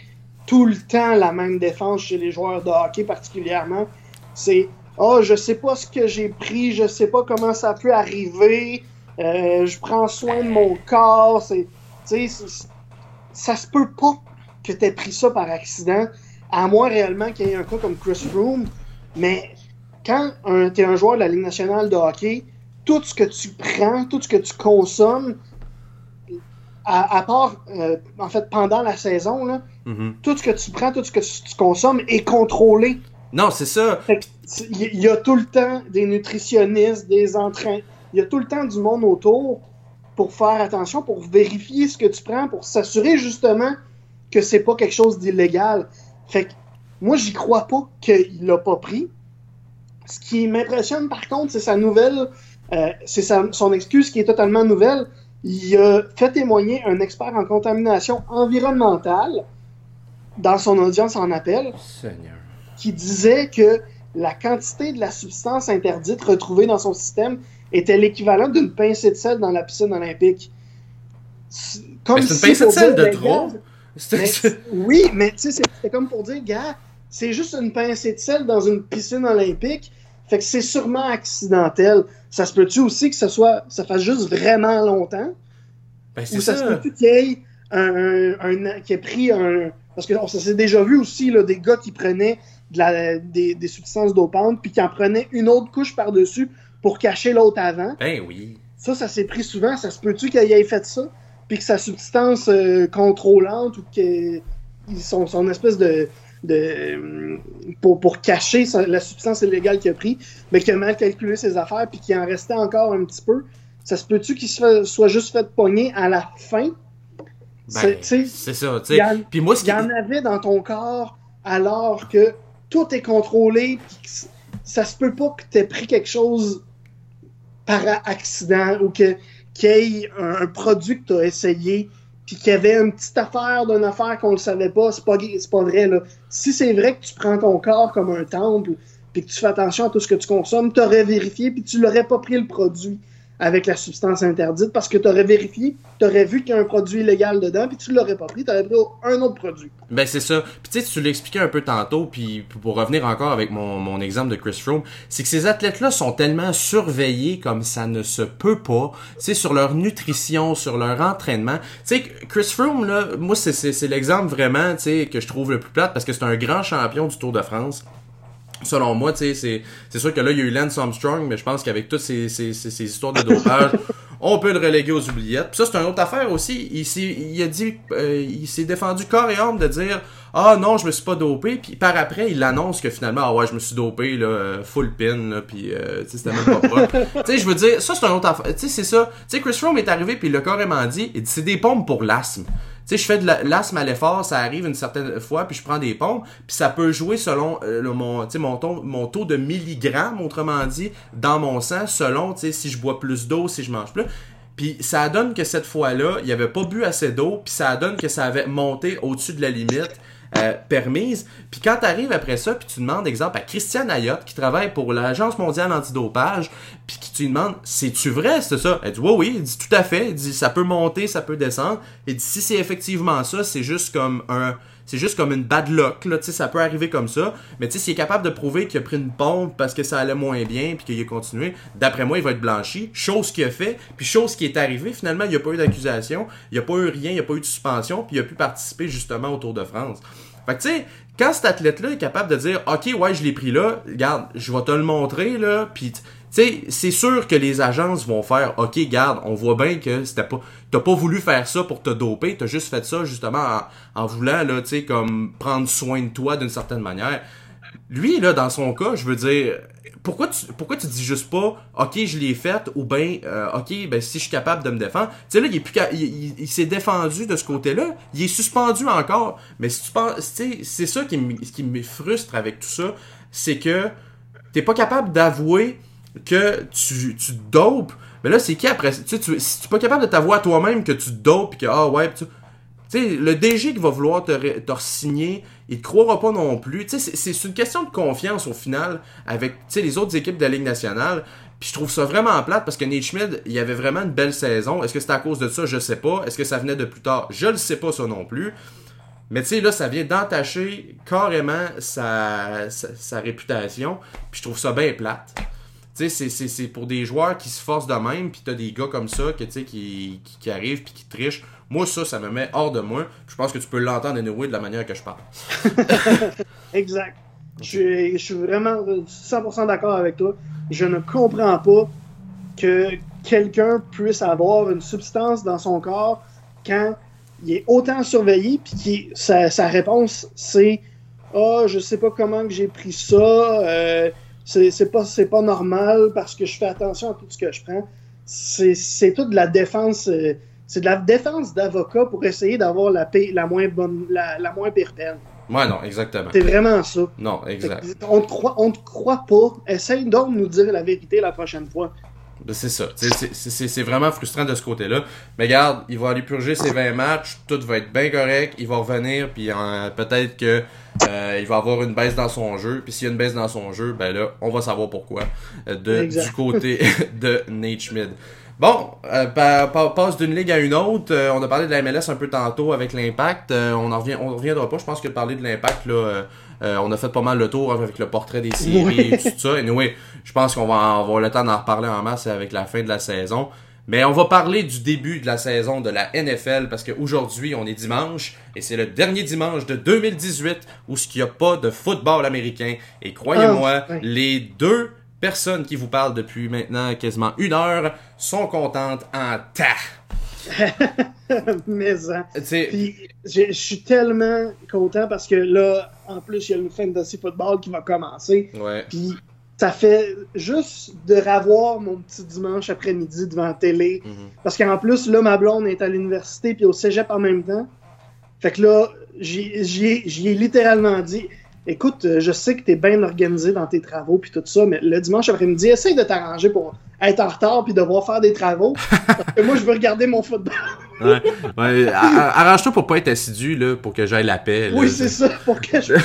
tout le temps la même défense chez les joueurs de hockey particulièrement. C'est Oh, je sais pas ce que j'ai pris, je sais pas comment ça peut arriver, euh, je prends soin de mon corps. C'est, ça se peut pas que tu aies pris ça par accident, à moins réellement qu'il y ait un cas comme Chris Froome. Mais quand tu es un joueur de la Ligue nationale de hockey, tout ce que tu prends, tout ce que tu consommes, à, part, euh, en fait, pendant la saison, là, mm-hmm. tout ce que tu prends, tout ce que tu, consommes est contrôlé. Non, c'est ça. Il y, a tout le temps des nutritionnistes, des entraîneurs. Il y a tout le temps du monde autour pour faire attention, pour vérifier ce que tu prends, pour s'assurer justement que c'est pas quelque chose d'illégal. Fait que moi, j'y crois pas qu'il l'a pas pris. Ce qui m'impressionne par contre, c'est sa nouvelle, euh, c'est son excuse qui est totalement nouvelle il a fait témoigner un expert en contamination environnementale dans son audience en appel, qui disait que la quantité de la substance interdite retrouvée dans son système était l'équivalent d'une pincée de sel dans la piscine olympique. C'est une pincée de sel de trop. oui, mais tu sais, c'était comme pour dire, gars, c'est juste une pincée de sel dans une piscine olympique. Fait que c'est sûrement accidentel. Ça se peut-tu aussi que ça soit, ça fasse juste vraiment longtemps? Ben, Ou ça, se peut-tu qu'il y ait un, qui ait pris un. Parce que ça s'est déjà vu aussi, là, des gars qui prenaient de la, des, des substances dopantes, puis qui en prenaient une autre couche par-dessus pour cacher l'autre avant. Ben oui. Ça, ça s'est pris souvent. Ça se peut-tu qu'il ait fait ça? puis que sa substance euh, contrôlante ou que son, son espèce de, de pour, pour cacher la substance illégale qu'il a pris, mais qu'il a mal calculé ses affaires puis qu'il en restait encore un petit peu. Ça se peut-tu qu'il soit juste fait pogner à la fin? Ben, c'est ça, tu sais. Puis moi, Il y en avait dans ton corps alors que tout est contrôlé, ça se peut pas que tu aies pris quelque chose par accident ou que qu'il y ait un, produit que tu as essayé puis qu'il y avait une petite affaire d'une affaire qu'on ne savait pas, c'est pas, pas vrai. Là. Si c'est vrai que tu prends ton corps comme un temple puis que tu fais attention à tout ce que tu consommes, tu aurais vérifié puis tu l'aurais pas pris le produit avec la substance interdite parce que tu aurais vérifié, tu aurais vu qu'il y a un produit illégal dedans, puis tu l'aurais pas pris, tu aurais pris un autre produit. Ben c'est ça. Puis tu sais, tu l'expliquais un peu tantôt, puis pour revenir encore avec mon, mon exemple de Chris Froome, c'est que ces athlètes-là sont tellement surveillés comme ça ne se peut pas, c'est sur leur nutrition, sur leur entraînement. Tu sais, Chris Froome, là, moi c'est l'exemple vraiment, tu sais, que je trouve le plus plate parce que c'est un grand champion du Tour de France selon moi, tu sais, c'est sûr que là, il y a eu Lance Armstrong, mais je pense qu'avec toutes ces, ces, ces, histoires de dopage, on peut le reléguer aux oubliettes. Puis ça, c'est une autre affaire aussi. Il, il a dit, euh, il s'est défendu corps et âme de dire, ah non, je me suis pas dopé. Puis par après, il annonce que finalement, ah ouais, je me suis dopé, là, full pin, là, puis euh, c'était même pas propre. tu sais, je veux dire, ça, c'est une autre affaire. Tu sais, c'est ça. Tu sais, Chris Froome est arrivé, puis il l'a carrément dit, il dit, c'est des pompes pour l'asthme sais, je fais de l'asthme à l'effort, ça arrive une certaine fois, puis je prends des pompes, puis ça peut jouer selon euh, le, mon, mon, taux, mon taux de milligrammes, autrement dit, dans mon sang, selon si je bois plus d'eau, si je mange plus. Puis ça donne que cette fois-là, il avait pas bu assez d'eau, puis ça donne que ça avait monté au-dessus de la limite. Euh, permise. Puis quand tu après ça, puis tu demandes, exemple, à Christiane Ayotte, qui travaille pour l'Agence mondiale antidopage, puis qui tu demandes, c'est-tu vrai, c'est ça? Elle dit, oui, oui, dit tout à fait, elle dit, ça peut monter, ça peut descendre. Elle dit, si c'est effectivement ça, c'est juste comme un c'est juste comme une bad luck, là, tu sais, ça peut arriver comme ça. Mais tu sais, s'il est capable de prouver qu'il a pris une pompe parce que ça allait moins bien puis qu'il a continué, d'après moi, il va être blanchi. Chose qu'il a fait, puis chose qui est arrivée, finalement, il n'y a pas eu d'accusation, il n'y a pas eu rien, il n'y a pas eu de suspension, puis il a pu participer justement au Tour de France. Fait que tu sais, quand cet athlète-là est capable de dire, OK, ouais, je l'ai pris là, regarde, je vais te le montrer, là, puis tu sais, c'est sûr que les agences vont faire, OK, garde, on voit bien que c'était pas, t'as pas voulu faire ça pour te doper, t'as juste fait ça justement en, voulant, là, tu sais, comme prendre soin de toi d'une certaine manière. Lui, là, dans son cas, je veux dire, pourquoi tu, pourquoi tu dis juste pas, ok, je l'ai fait, ou ben, euh, ok, ben si je suis capable de me défendre? Tu sais là, il est plus, il, s'est défendu de ce côté-là, il est suspendu encore. Mais si tu penses, tu c'est ça qui me, qui me frustre avec tout ça, c'est que t'es pas capable d'avouer que tu, tu dopes. Mais là, c'est qui après, tu sais, tu, si tu es pas capable de t'avouer à toi-même que tu dopes, que ah ouais, tu sais, le DG qui va vouloir te, te signer il te croira pas non plus. C'est une question de confiance au final avec les autres équipes de la Ligue nationale. Puis je trouve ça vraiment plate parce que Schmidt, il avait vraiment une belle saison. Est-ce que c'est à cause de ça? Je sais pas. Est-ce que ça venait de plus tard? Je le sais pas ça non plus. Mais tu sais, là, ça vient d'entacher carrément sa, sa, réputation. Puis je trouve ça bien plate. Tu sais, c'est pour des joueurs qui se forcent de même, puis t'as des gars comme ça que, qui, qui, qui arrivent puis qui trichent. Moi, ça, ça me met hors de moi. Je pense que tu peux l'entendre anyway de la manière que je parle. exact. Je, suis vraiment 100% d'accord avec toi. Je ne comprends pas que quelqu'un puisse avoir une substance dans son corps quand il est autant surveillé, puis sa, sa réponse, c'est Ah, oh, je sais pas comment j'ai pris ça, euh, c'est pas, normal parce que je fais attention à tout ce que je prends. C'est toute la défense. Euh, c'est de la défense d'avocat pour essayer d'avoir la, la moins bonne, la, la moins pire peine. Ouais, non, exactement. C'est vraiment ça. Non, exact. On te croit, on te croit pas. Essaye donc de nous dire la vérité la prochaine fois. Ben, c'est ça. C'est vraiment frustrant de ce côté-là. Mais regarde, il va aller purger ses 20 matchs, tout va être bien correct, il va revenir, puis euh, peut-être que euh, il va avoir une baisse dans son jeu. Puis s'il y a une baisse dans son jeu, ben là, on va savoir pourquoi. Euh, de, du côté de Nate Schmidt. Bon, euh, passe d'une ligue à une autre. Euh, on a parlé de la MLS un peu tantôt avec l'impact. Euh, on en revient, on reviendra pas. Je pense que parler de l'impact là, on a fait pas mal le tour avec le portrait des séries et tout ça. Et anyway, je pense qu'on va avoir le temps d'en reparler en masse avec la fin de la saison. Mais on va parler du début de la saison de la NFL parce qu'aujourd'hui, on est dimanche et c'est le dernier dimanche de 2018 où ce qu'il n'y a pas de football américain. Et croyez-moi, ah, les deux personnes qui vous parlent depuis maintenant quasiment une heure sont contentes en tas. Mais hein. Je suis tellement content parce que là, en plus, il y a le fantasy football qui va commencer. ouais. Puis ça fait juste de revoir mon petit dimanche après-midi devant la télé. Mhm. Parce qu'en plus, là, ma blonde est à l'université puis au cégep en même temps. Fait que là, j'y j'y ai, j'y ai littéralement dit Écoute, euh, je sais que t'es bien organisé dans tes travaux puis tout ça, mais le dimanche après-midi, essaye de t'arranger pour être en retard puis devoir faire des travaux. parce que moi, je veux regarder mon football. Ouais, ouais, Arrange-toi pour pas être assidu, là, pour que j'aille la paix. là. Oui, c'est ça. Pour que, je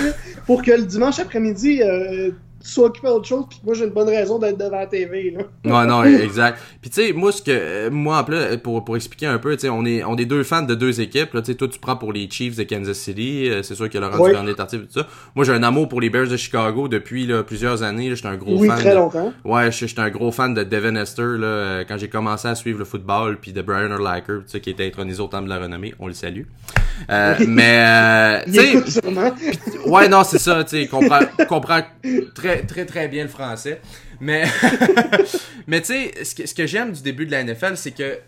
pour que le dimanche après-midi, euh, tu sois occupé d'autre chose puis moi, j'ai une bonne raison d'être devant la TV. Là. Ouais, non, exact. Puis tu sais, moi ce que moi en plus pour pour expliquer un peu, tu sais, on est on est deux fans de deux équipes là, tu sais toi tu prends pour les Chiefs de Kansas City, euh, c'est sûr que Laurent Oui. Est parti et tout ça. Moi j'ai un amour pour les Bears de Chicago depuis là, plusieurs années, j'étais un gros Oui, fan. très de- longtemps. Ouais, j'étais un gros fan de Devin Hester là, euh, quand j'ai commencé à suivre le football, puis de Brian Urlacher, qui était intronisé au temple de la renommée, on le salue. Euh, mais euh, tu sais. Ouais, non, c'est ça, tu sais, comprend, comprend très, très, bien le français. Mais, mais tu sais, ce que, ce que j'aime du début de la NFL, c'est que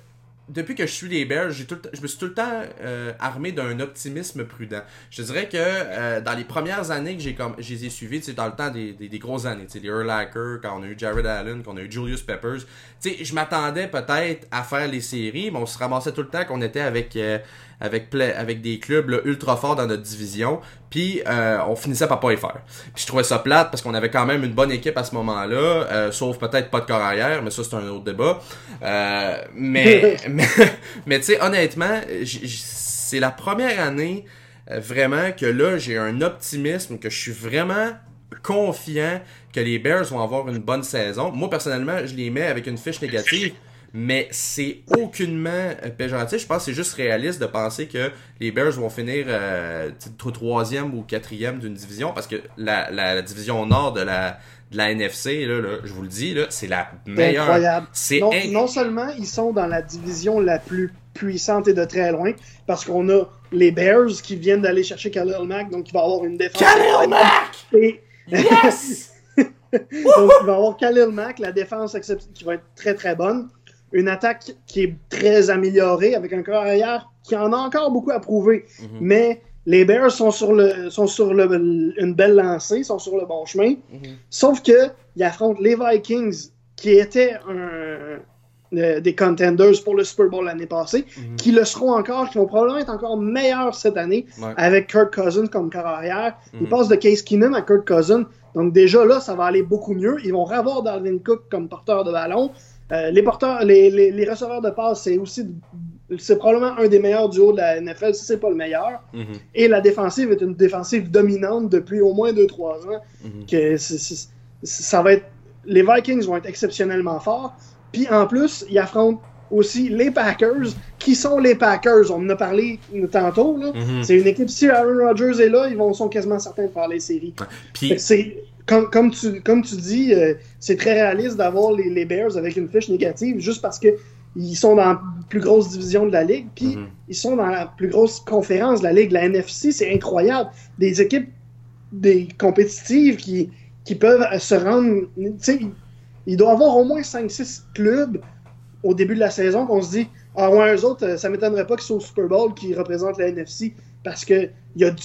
depuis que je suis les Bears, tout je me suis tout le temps euh, armé d'un optimisme prudent. Je dirais que euh, dans les premières années que j'ai comme je les ai suivis, dans le temps des, des, grosses années, les Urlacher, quand on a eu Jared Allen, qu'on a eu Julius Peppers, je m'attendais peut-être à faire les séries, mais on se ramassait tout le temps qu'on était avec euh, avec pla- avec des clubs là, ultra forts dans notre division, puis euh, on finissait par pas les faire. Puis je trouvais ça plate parce qu'on avait quand même une bonne équipe à ce moment-là, euh, sauf peut-être pas de corps arrière, mais ça c'est un autre débat. Euh, mais mais, mais tu sais honnêtement, j- j- c'est la première année vraiment que là j'ai un optimisme que je suis vraiment confiant que les Bears vont avoir une bonne saison. Moi personnellement, je les mets avec une fiche négative. Mais c'est aucunement euh, péjoratif. Je pense que c'est juste réaliste de penser que les Bears vont finir euh, troisième ou quatrième d'une division parce que la, la, la division nord de la, de la NFC, là, là, je vous le dis, là, c'est la meilleure. incroyable. C'est Non, inc- non seulement ils sont dans la division la plus puissante et de très loin, parce qu'on a les Bears qui viennent d'aller chercher Khalil Mack, donc il va avoir une défense. Khalil Mack! Et- Yes! donc il va avoir Khalil Mack, la défense qui va être très très bonne. Une attaque qui est très améliorée avec un corps arrière qui en a encore beaucoup à prouver. Mhm. Mais les Bears sont sur, le, sont sur le- une belle lancée, sont sur le bon chemin. Mhm. Sauf que ils affrontent les Vikings, qui étaient un- euh, des contenders pour le Super Bowl l'année passée, Mhm. qui le seront encore, qui vont probablement être encore meilleurs cette année Ouais. avec Kirk Cousins comme corps arrière. Ils passent de Case Keenum à Kirk Cousins. Donc déjà là, ça va aller beaucoup mieux. Ils vont revoir Dalvin Cook comme porteur de ballon. Euh, les porteurs, les, les, les receveurs de passe, c'est aussi c'est probablement un des meilleurs duos de la NFL, si c'est pas le meilleur. Mhm. Et la défensive est une défensive dominante depuis au moins 2-3 ans. Mhm. Que ça va être, les Vikings vont être exceptionnellement forts. Puis en plus, ils affrontent aussi les Packers, qui sont les Packers? On en a parlé tantôt. Mhm. C'est une équipe, si Aaron Rodgers est là, ils vont, sont quasiment certains de faire les séries. Puis, C'est, comme, comme, tu, comme tu dis, euh, c'est très réaliste d'avoir les, les Bears avec une fiche négative juste parce que ils sont dans la plus grosse division de la ligue, puis Mhm. ils sont dans la plus grosse conférence de la ligue, la NFC, c'est incroyable. Des équipes des compétitives qui, qui peuvent euh, se rendre. Il doit y avoir au moins 5-6 clubs au début de la saison qu'on se dit Ah ouais, eux autres, euh, ça m'étonnerait pas qu'ils soient au Super Bowl qui représentent la NFC parce que il y, a du-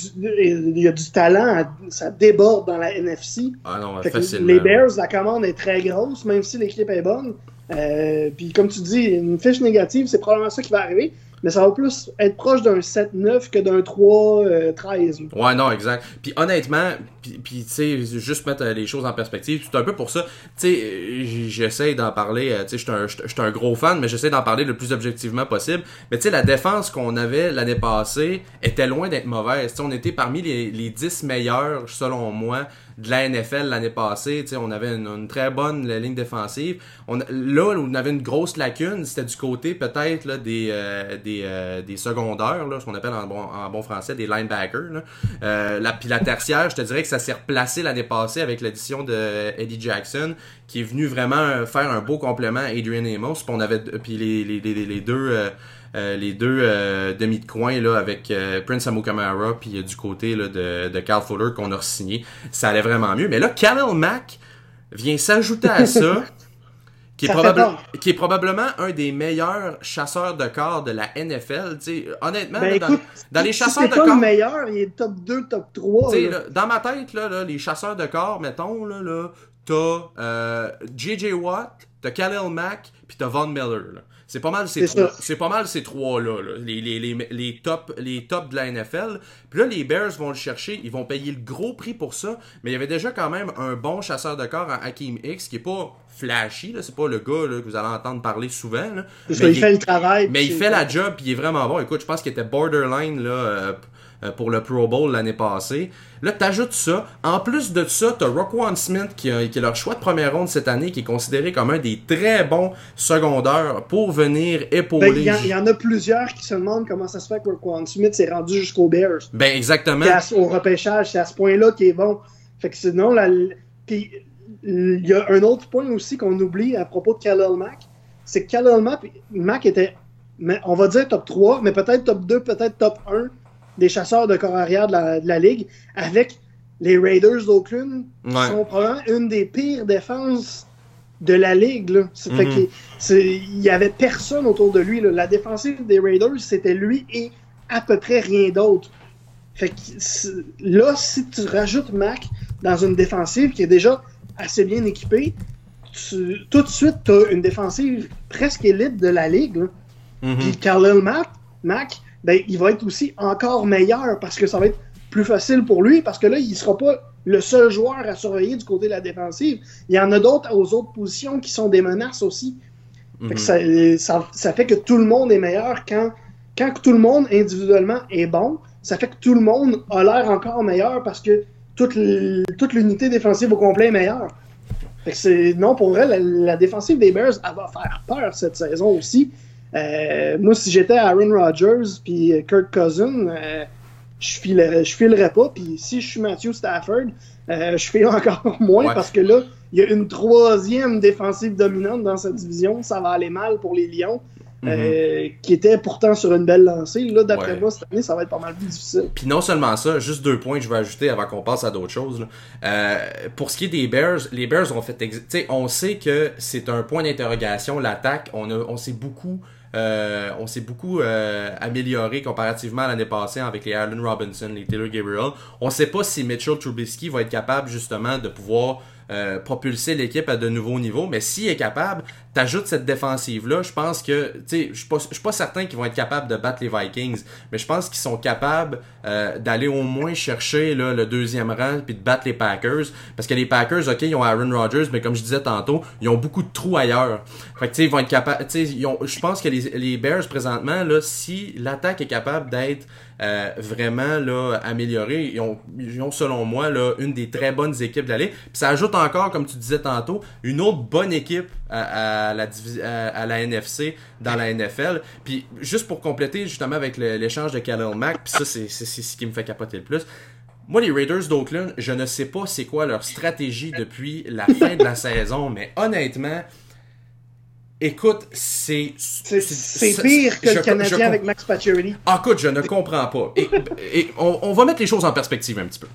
il y a du talent, ça déborde dans la NFC. ah non, facilement. les Bears, la commande est très grosse, même si l'équipe est bonne. Euh, Puis comme tu dis, une fiche négative, c'est probablement ça qui va arriver. Mais ça va plus être proche d'un 7-9 que d'un 3-13. Ouais, non, exact. Puis honnêtement, puis, tu sais, juste mettre euh, les choses en perspective, c'est un peu pour ça. Tu sais, euh, j'essaie d'en parler, euh, tu sais, je suis un- un gros fan, mais j'essaie d'en parler le plus objectivement possible. Mais tu sais, la défense qu'on avait l'année passée était loin d'être mauvaise. On était parmi les, les 10 meilleurs, selon moi, de la NFL l'année passée. On avait une, une très bonne ligne défensive. On, là, on avait une grosse lacune, c'était du côté peut-être des, euh, des, euh, des secondaires, là, ce qu'on appelle en bon, en bon français des linebackers. Là. Euh, la, puis la tertiaire, je te dirais que ça s'est replacé l'année passée avec l'addition de Eddie Jackson, qui est venu vraiment faire un beau complément à Adrian Amos. Puis on avait puis les, les, les, les deux euh, les deux euh, demi de coin là avec euh, Prince Amukamara puis euh, du côté là, de, de Carl Fuller qu'on a signé ça allait vraiment mieux mais là Khalil Mack vient s'ajouter à ça qui est, probable- qui probablement un des meilleurs chasseurs de corps de la NFL. Honnêtement, Ben là, dans, écoute, dans les chasseurs de pas corps, le meilleur, il est top 2, top 3. tu sais, là. là, dans ma tête, là, les chasseurs de corps, mettons, là, là, t'as euh, J.J. Watt, t'as Khalil Mack, puis t'as Von Miller. C'est pas mal ces C'est trois. pas mal ces trois-là, là, les, les, les, les top, les top de la NFL. Puis là, les Bears vont le chercher, ils vont payer le gros prix pour ça, mais il y avait déjà quand même un bon chasseur de corps en Hakim X qui est pas flashy, là, c'est pas le gars là, que vous allez entendre parler souvent. Là, ça, mais il fait le travail. mais il fait la job, puis il est vraiment bon. Écoute, je pense qu'il était borderline là, euh, pour le Pro Bowl l'année passée. Là, t'ajoutes ça. En plus de ça, t'as Roquan Smith, qui, a- qui est leur choix de première ronde cette année, qui est considéré comme un des très bons secondaires pour venir Ben, épauler. il, y en, il y en a plusieurs qui se demandent comment ça se fait que Roquan Smith s'est rendu jusqu'aux Bears. Ben, exactement. À- au repêchage, c'est à ce point-là qu'il est bon. Fait que sinon, la, puis il y a un autre point aussi qu'on oublie à propos de Khalil Mack, c'est que Khalil Mack, Mack était, on va dire top 3, mais peut-être top 2, peut-être top 1 des chasseurs de corps arrière de la, de la ligue, avec les Raiders d'Oakland, qui sont probablement une des pires défenses de la ligue. Là. Mhm. il y avait personne autour de lui. là. La défensive des Raiders, c'était lui et à peu près rien d'autre. Fait que là, si tu rajoutes Mac dans une défensive qui est déjà assez bien équipée, tu- tout de suite, tu as une défensive presque élite de la ligue. Mhm. Puis Mack, ben, il va être aussi encore meilleur parce que ça va être plus facile pour lui parce que là, il sera pas le seul joueur à surveiller du côté de la défensive. Il y en a d'autres aux autres positions qui sont des menaces aussi. Fait que Mhm. ça, ça, ça fait que tout le monde est meilleur quand, quand tout le monde individuellement est bon. Ça fait que tout le monde a l'air encore meilleur parce que toute, l'unité défensive au complet est meilleure. Fait que c'est, non, pour vrai, la, la défensive des Bears, elle va faire peur cette saison aussi. Euh, moi, si j'étais Aaron Rodgers puis Kirk Cousin, euh, je filerais, je filerais pas. Puis si je suis Matthew Stafford, euh, je file encore moins Ouais. parce que là, il y a une troisième défensive dominante dans cette division. Ça va aller mal pour les Lions, Mhm. qui étaient pourtant sur une belle lancée. Là, d'après Ouais. moi, cette année, ça va être pas mal plus difficile. Puis non seulement ça, juste deux points que je vais ajouter avant qu'on passe à d'autres choses. pour ce qui est des Bears, les Bears ont fait, ex- tu sais, on sait que c'est un point d'interrogation l'attaque. On a, on s'est beaucoup, euh, on s'est beaucoup euh, amélioré comparativement à l'année passée avec les Allen Robinson, les Taylor Gabriel. On sait pas si Mitchell Trubisky va être capable justement de pouvoir euh, propulser l'équipe à de nouveaux niveaux, mais s'il est capable, t'ajoutes cette défensive-là, je pense que, tu sais, je suis pas, certain qu'ils vont être capables de battre les Vikings, mais je pense qu'ils sont capables euh, d'aller au moins chercher là, le deuxième rang puis de battre les Packers, parce que les Packers, ok, ils ont Aaron Rodgers, mais comme je disais tantôt, ils ont beaucoup de trous ailleurs. Fait que, tu sais, ils vont être capables, tu sais, je pense que les, les Bears présentement, là, si l'attaque est capable d'être euh, vraiment là améliorée, ils ont, ils ont selon moi là une des très bonnes équipes de la ligue. Puis ça ajoute encore, comme tu disais tantôt, une autre bonne équipe à, à la à, la NFC dans la NFL. Puis juste pour compléter justement avec l'échange de Khalil Mack, puis ça c'est ce qui me fait capoter le plus. Moi, les Raiders d'Oakland, je ne sais pas c'est quoi leur stratégie depuis la fin de la saison, mais honnêtement, écoute, c'est C'est, pire que je- le je Canadien com- avec Max Pacioretty. ah, écoute, je ne comprends pas. Et, et on, on va mettre les choses en perspective un petit peu.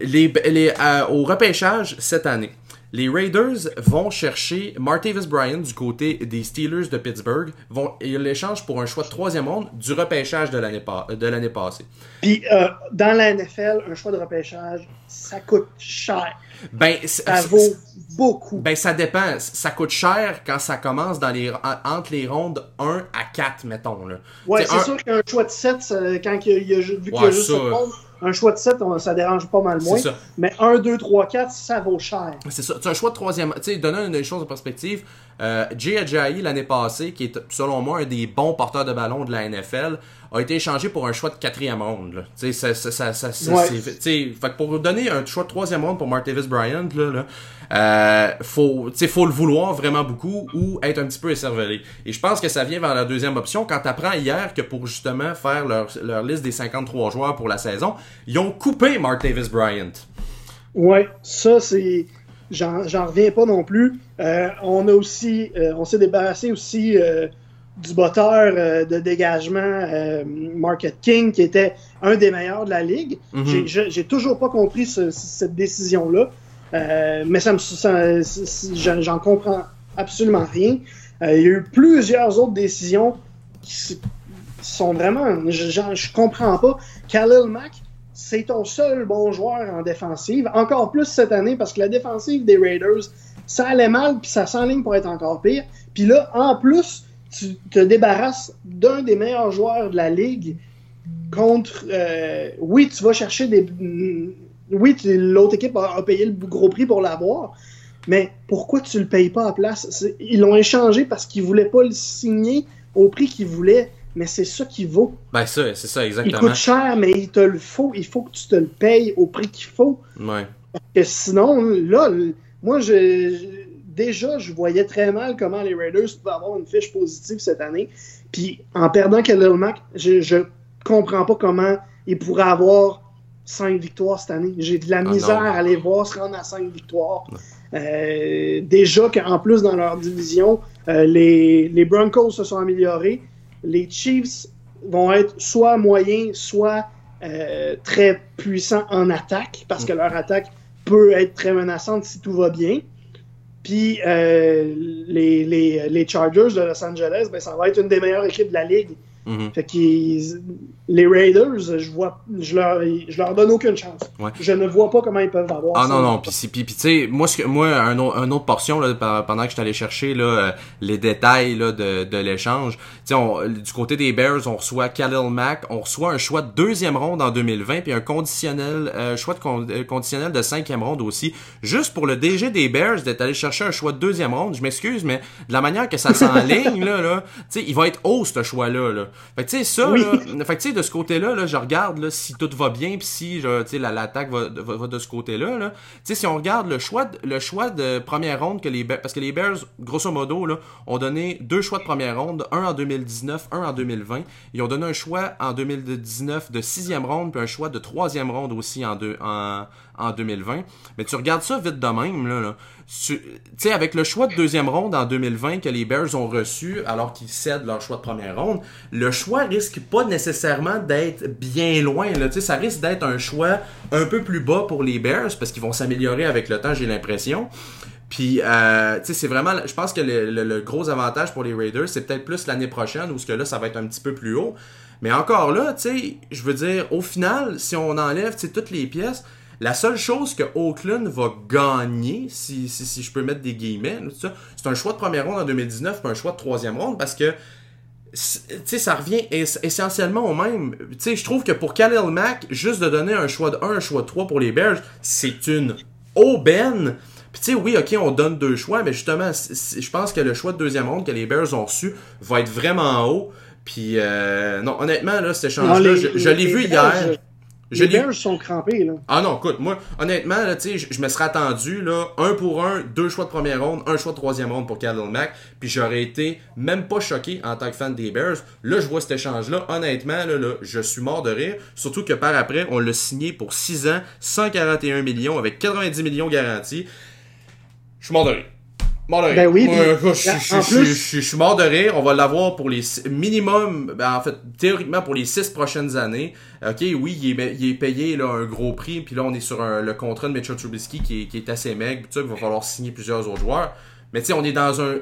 Les, les, euh, au repêchage cette année, les Raiders vont chercher Martavis Bryant du côté des Steelers de Pittsburgh. Vont, ils l'échangent pour un choix de troisième ronde du repêchage de l'année, pa- de l'année passée. Puis euh, dans la NFL, un choix de repêchage, ça coûte cher. Ben, Ça c'est- vaut beaucoup. Ben, ça dépend. Ça coûte cher quand ça commence dans les, en- entre les rondes 1 à 4, mettons. Là. Ouais, T'sais, c'est un- sûr qu'un choix de 7, ça- quand il y a, y vu qu'il y a juste ça, 7 mondes, un choix de 7, on- ça dérange pas mal moins. Ça. Mais 1, 2, 3, 4, ça vaut cher. C'est ça. C'est un choix de troisième. Tu sais, donnant une chose en perspective, euh, Jay Ajayi l'année passée, qui est selon moi un des bons porteurs de ballon de la NFL, a été échangé pour un choix de quatrième ronde. Tu sais, ça, ça, ça, ça- Ouais. fait que pour donner un choix de troisième ronde pour Martavis Bryant, là, là euh, faut, faut le vouloir vraiment beaucoup ou être un petit peu écervelé. Et je pense que ça vient vers la deuxième option quand t'apprends hier que pour justement faire leur, leur liste des 53 joueurs pour la saison, ils ont coupé Martavis Bryant. Ouais, ça, c'est. J'en j'en reviens pas non plus. Euh, on a aussi. euh, on s'est débarrassé aussi euh, du botteur euh, de dégagement euh, Market King, qui était un des meilleurs de la ligue. Mhm. J'ai- toujours pas compris ce- cette décision-là. Euh, mais ça me, j'en comprends absolument rien. Euh, il y a eu plusieurs autres décisions qui sont vraiment. Je, je, comprends pas. Khalil Mack, c'est ton seul bon joueur en défensive. Encore plus cette année parce que la défensive des Raiders, ça allait mal, puis ça s'enligne pour être encore pire. Puis là, en plus, tu te débarrasses d'un des meilleurs joueurs de la ligue contre. Euh, oui, tu vas chercher des. Oui, l'autre équipe a, payé le gros prix pour l'avoir, mais pourquoi tu le payes pas à place? Ils l'ont échangé parce qu'ils voulaient pas le signer au prix qu'ils voulaient. Mais c'est ça qui vaut. Ben ça, c'est ça, exactement. Il coûte cher, mais il te le faut. Il faut que tu te le payes au prix qu'il faut. Ouais. Parce que sinon, là, moi, je, déjà, je voyais très mal comment les Raiders pouvaient avoir une fiche positive cette année. Puis en perdant Khalil Mack, je, je comprends pas comment ils pourraient avoir 5 victoires cette année. J'ai de la ah misère à les voir se rendre à 5 victoires. Euh, déjà qu'en plus, dans leur division, euh, les, les, Broncos se sont améliorés. Les Chiefs vont être soit moyens, soit euh, très puissants en attaque, parce que mm. leur attaque peut être très menaçante si tout va bien. Puis euh, les, les, les, Chargers de Los Angeles, ben, ça va être une des meilleures équipes de la ligue. Mm-hmm. Fait qu'ils les Raiders, je vois, je leur, je leur donne aucune chance. Je ne vois pas comment ils peuvent avoir. Ah non non, puis puis tu sais, moi ce que moi un, un autre portion là, pendant que je allé chercher là euh, les détails là de, de l'échange. Tu sais, du côté des Bears, on reçoit Khalil Mack, on reçoit un choix de deuxième ronde en 2020 puis un conditionnel euh, choix de euh, conditionnel de cinquième ronde aussi, juste pour le DG des Bears d'être allé chercher un choix de deuxième ronde. Je m'excuse, mais de la manière que ça s'enligne là, là, tu sais, il va être haut ce choix là. là. Fait tu sais ça, là, fait tu sais de ce côté-là, là, je regarde là, si tout va bien, puis si l'attaque va, va, de ce côté-là. Là. Si on regarde le choix, de, le choix de première ronde que les Bears, parce que les Bears, grosso modo, là, ont donné deux choix de première ronde, un en 2019, un en 2020. Ils ont donné un choix en 2019 de sixième ronde, puis un choix de troisième ronde aussi en, deux, en, en 2020. Mais tu regardes ça vite de même, là. Tu sais, avec le choix de deuxième ronde en 2020 que les Bears ont reçu alors qu'ils cèdent leur choix de première ronde, le choix risque pas nécessairement d'être bien loin. Là. Ça risque d'être un choix un peu plus bas pour les Bears parce qu'ils vont s'améliorer avec le temps, j'ai l'impression. Puis, euh, tu sais, c'est vraiment, je pense que le, gros avantage pour les Raiders, c'est peut-être plus l'année prochaine où ce que là, ça va être un petit peu plus haut. Mais encore là, tu sais, je veux dire, au final, si on enlève, tu toutes les pièces, la seule chose que Oakland va gagner, si, si, si je peux mettre des guillemets, c'est un choix de première ronde en 2019 puis un choix de troisième ronde parce que sais, ça revient essentiellement au même. Tu sais, je trouve que pour Khalil Mack, juste de donner un choix de 1, un choix de 3 pour les Bears, c'est une aubaine. Puis tu sais, oui, ok, on donne deux choix, mais justement, je pense que le choix de deuxième ronde que les Bears ont reçu va être vraiment haut. Puis euh, non, honnêtement, là, cet échange-là, je, l'ai vu hier. Les Bears sont crampés, là. Ah non, écoute, moi, honnêtement, là, tu sais, je me serais attendu, là, un pour un, deux choix de première ronde, un choix de troisième ronde pour Khalil Mack, puis j'aurais été même pas choqué en tant que fan des Bears. Là, je vois cet échange-là, honnêtement, là, là, je suis mort de rire, surtout que par après, on l'a signé pour 6 ans, 141 millions, avec 90 millions garantis. Je suis mort de rire. Mort de rire. Ben oui, je, suis mort de rire. On va l'avoir pour les minimum, ben en fait, théoriquement pour les six prochaines années. Ok, oui, il est, il est payé là, un gros prix, puis là on est sur le contrat de Mitchell Trubisky qui est, qui est assez maigre, il va falloir signer plusieurs autres joueurs. Mais tu sais, on est dans un.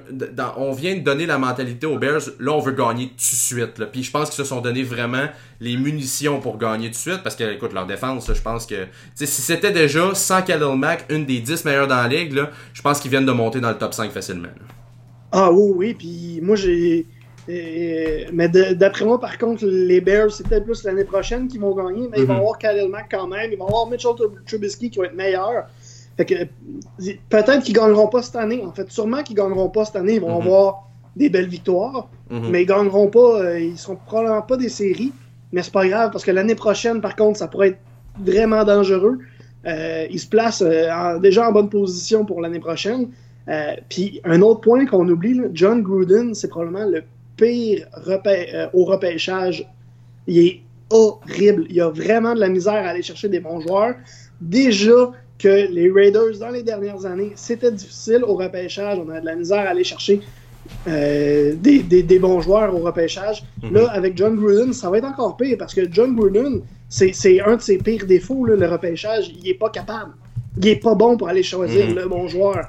on vient de donner la mentalité aux Bears. Là, on veut gagner tout de suite. Là. Puis je pense qu'ils se sont donné vraiment les munitions pour gagner tout de suite. Parce que, écoute, leur défense, je pense que. si c'était déjà sans Khalil Mack, une des 10 meilleures dans la ligue, là, je pense qu'ils viennent de monter dans le top 5 facilement. Ah oui, oui. Puis moi, j'ai. Mais d'après moi, par contre, les Bears, c'est peut-être plus l'année prochaine qu'ils vont gagner, mais ils vont mm-hmm. avoir Khalil Mack quand même. Ils vont avoir Mitchell Trubisky qui va être meilleur peut-être qu'ils gagneront pas cette année. En fait, sûrement qu'ils gagneront pas cette année. Ils vont mhm. avoir des belles victoires, mhm. mais ils gagneront pas. Euh, ils seront probablement pas des séries. Mais c'est pas grave parce que l'année prochaine, par contre, ça pourrait être vraiment dangereux. Euh, ils se placent euh, déjà en bonne position pour l'année prochaine. Puis un autre point qu'on oublie, John Gruden, c'est probablement le pire au repêchage. Il est horrible. Il y a vraiment de la misère à aller chercher des bons joueurs. Déjà, que les Raiders, dans les dernières années, c'était difficile au repêchage. On a de la misère à aller chercher euh, des, des, bons joueurs au repêchage. Mhm. Là, avec John Gruden, ça va être encore pire parce que John Gruden, c'est un de ses pires défauts, le repêchage. Il est pas capable. Il est pas bon pour aller choisir mhm. le bon joueur.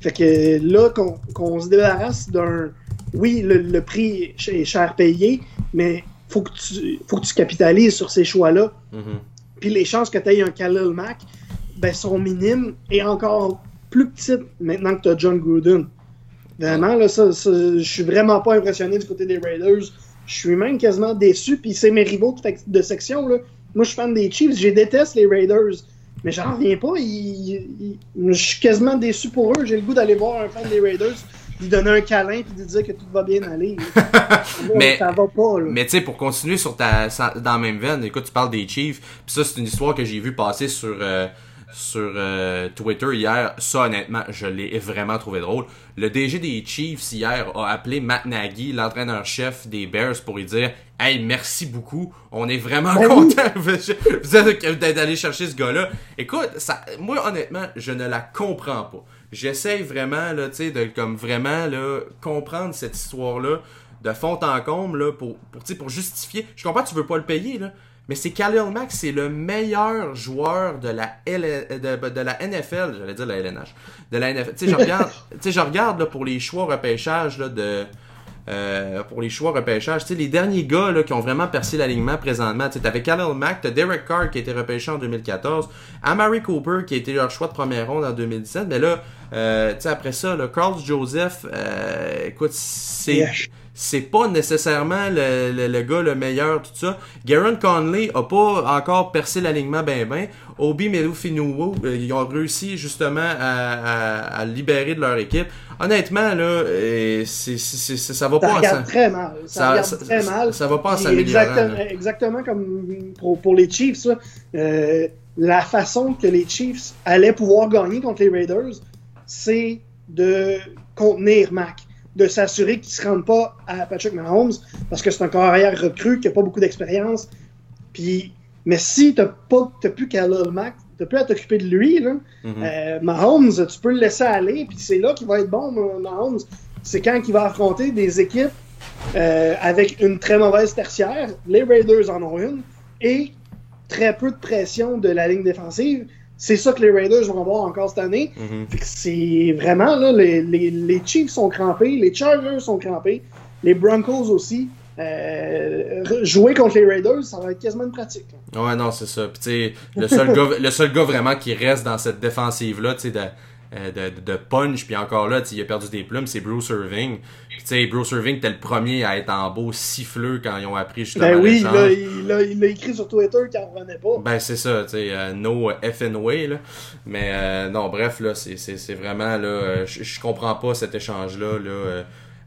Fait que là, qu'on se débarrasse d'un. Oui, le, prix est cher payé, mais faut que tu, faut que tu capitalises sur ces choix-là. Mm-hmm. Puis les chances que tu aies un Khalil Mack ben, sont minimes et encore plus petites maintenant que tu as John Gruden. Vraiment, là, ça, je suis vraiment pas impressionné du côté des Raiders. Je suis même quasiment déçu. Puis c'est mes rivaux de, section. Là. Moi, je suis fan des Chiefs. Je déteste les Raiders. Mais j'en reviens pas. je suis quasiment déçu pour eux. J'ai le goût d'aller voir un fan des Raiders lui donner un câlin puis lui dire que tout va bien aller. mais ça va pas. Là. Mais tu sais, pour continuer sur ta, dans la même veine, écoute, tu parles des Chiefs. Puis ça, c'est une histoire que j'ai vu passer sur. Euh, sur euh, Twitter hier, ça honnêtement, je l'ai vraiment trouvé drôle. Le DG des Chiefs hier a appelé Matt Nagy, l'entraîneur-chef des Bears, pour lui dire Hey, merci beaucoup, on est vraiment ben content vous êtes allé chercher ce gars-là. Écoute, ça, moi honnêtement, je ne la comprends pas. J'essaie vraiment là, tu sais, de comme vraiment là comprendre cette histoire-là de fond en comble là pour pour, pour justifier. Je comprends que tu veux pas le payer là, mais c'est Khalil Mack, c'est le meilleur joueur de la, de, la NFL, j'allais dire la LNH, de la NFL. Tu sais, je regarde, je regarde là, pour les choix repêchage là, de... Euh, pour les choix repêchage, tu sais, les derniers gars là, qui ont vraiment percé l'alignement présentement, tu avais Khalil Mack, t'as Derek Carr qui a été repêché en 2014, Amari Cooper qui a été leur choix de première ronde en 2017, mais là, euh, tu sais, après ça, là, Carl Joseph, euh, écoute, c'est c'est pas nécessairement le, le, gars le meilleur, tout ça. Garen Conley a pas encore percé l'alignement ben ben. Obi Melufinuwu, euh, ils ont réussi justement à, à, libérer de leur équipe. Honnêtement, là, euh, ça va ça pas... Regarde très mal. Ça, ça très mal. Ça va pas en s'améliorant. Exactement, exactement, comme pour, pour les Chiefs, euh, la façon que les Chiefs allaient pouvoir gagner contre les Raiders, c'est de contenir Mac de s'assurer qu'il ne se rende pas à Patrick Mahomes parce que c'est un carrière recru qui n'a pas beaucoup d'expérience. Puis, mais si tu n'as plus Khalil Mack, tu n'as plus à t'occuper de lui, là, mm-hmm. euh, Mahomes, tu peux le laisser aller, puis c'est là qu'il va être bon, Mahomes. C'est quand il va affronter des équipes euh, avec une très mauvaise tertiaire. Les Raiders en ont une. Et très peu de pression de la ligne défensive. C'est ça que les Raiders vont avoir encore cette année. Mhm. C'est vraiment, là, les, les, les, Chiefs sont crampés, les Chargers sont crampés, les Broncos aussi. Euh, jouer contre les Raiders, ça va être quasiment une pratique. Ouais, non, c'est ça. Puis, le seul gars, le seul gars vraiment qui reste dans cette défensive-là, tu sais, de euh, de, punch, puis encore là, il a perdu des plumes, c'est Bruce Irving. Puis tu sais, Bruce Irving était le premier à être en beau siffleux quand ils ont appris justement Ben oui, là, il l'a il écrit sur Twitter qu'il en revenait pas. Ben c'est ça, tu sais, euh, no FN way, là. Mais euh, non, bref, là, c'est vraiment, là, je comprends pas cet échange-là, là,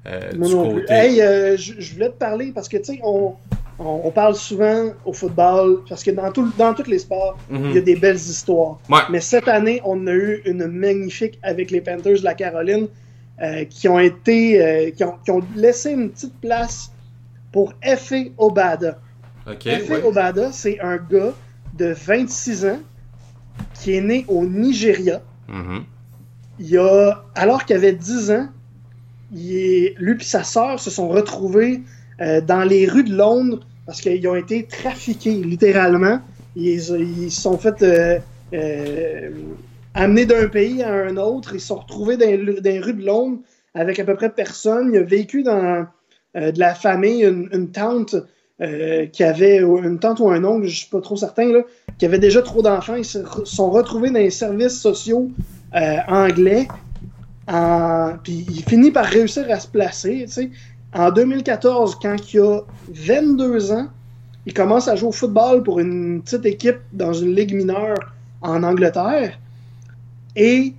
euh, du côté... Hey, je voulais te parler parce que, tu sais, on on, parle souvent au football, parce que dans, tout, dans tous les sports, il y a mhm. des belles histoires. Mais cette année, on a eu une magnifique avec les Panthers de la Caroline, euh, qui ont été, euh, qui, ont, laissé une petite place pour Efe Obada. Okay, Obada, c'est un gars de 26 ans qui est né au Nigeria. Mhm. Il a, alors qu'il avait 10 ans, il est, lui et sa sœur se sont retrouvés euh, dans les rues de Londres parce qu'ils ont été trafiqués, littéralement. Ils se sont fait euh, euh, amener d'un pays à un autre. Ils se sont retrouvés dans, les rues de Londres avec à peu près personne. Il a vécu dans de la famille, une, tante qui avait une tante ou un oncle, je suis pas trop certain, là, qui avait déjà trop d'enfants. Ils se sont retrouvés dans les services sociaux anglais. Puis il finit par réussir à se placer. En 2014, quand il a 22 ans, il commence à jouer au football pour une petite équipe dans une ligue mineure en Angleterre. Et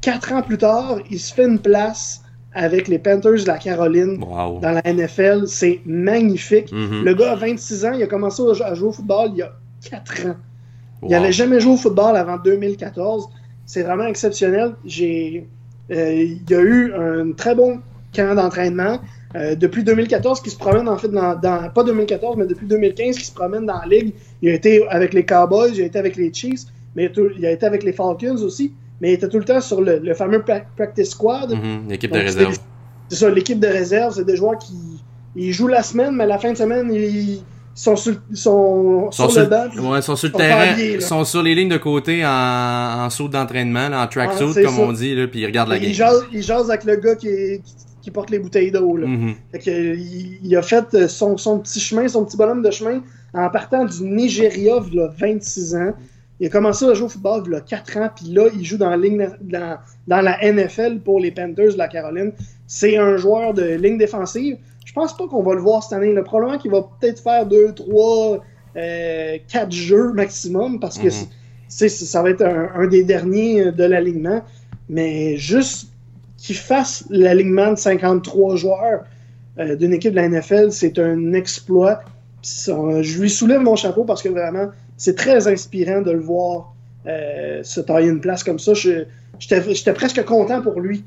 quatre ans plus tard, il se fait une place avec les Panthers de la Caroline dans la NFL. C'est magnifique. Mm-hmm. Le gars a 26 ans, il a commencé à jouer au football il y a 4 ans. Il n'avait jamais joué au football avant 2014. C'est vraiment exceptionnel. J'ai, euh, il y a eu un très bon camp d'entraînement. Euh, depuis 2014, qui se promène en fait dans, pas 2014, mais depuis 2015, qui se promène dans la ligue. Il a été avec les Cowboys, il a été avec les Chiefs, mais il a été avec les Falcons aussi. Mais il était tout le temps sur le, fameux practice squad. Mm-hmm, l'équipe de réserve. C'est ça, l'équipe de réserve, c'est des joueurs qui ils jouent la semaine, mais la fin de semaine, ils, sont sur, sont Sont sur le banc. ouais, ils sont sur le terrain, ils sont sur les lignes de côté en, en saut d'entraînement, en Ah, tracksuit, c'est comme ça. on dit, là, puis ils regardent la game. Il jase, il jase avec le gars qui, est- qui, qui porte les bouteilles d'eau. là. Mhm. Fait que, euh, il, il a fait euh, son, son petit chemin, son petit bonhomme de chemin en partant du Nigeria il a 26 ans. Il a commencé à jouer au football il a 4 ans, puis là, il joue dans la, ligne, dans, dans la NFL pour les Panthers de la Caroline. C'est un joueur de ligne défensive. Je pense pas qu'on va le voir cette année. là. Probablement qu'il va peut-être faire 2, 3, 4 jeux maximum parce que Mhm. c'est- c'est- ça va être un, un des derniers de l'alignement. Mais juste qu'il fasse l'alignement de 53 joueurs euh, d'une équipe de la NFL, c'est un exploit. Ça- je lui soulève mon chapeau parce que vraiment, c'est très inspirant de le voir euh, se tailler une place comme ça. J'étais presque content pour lui.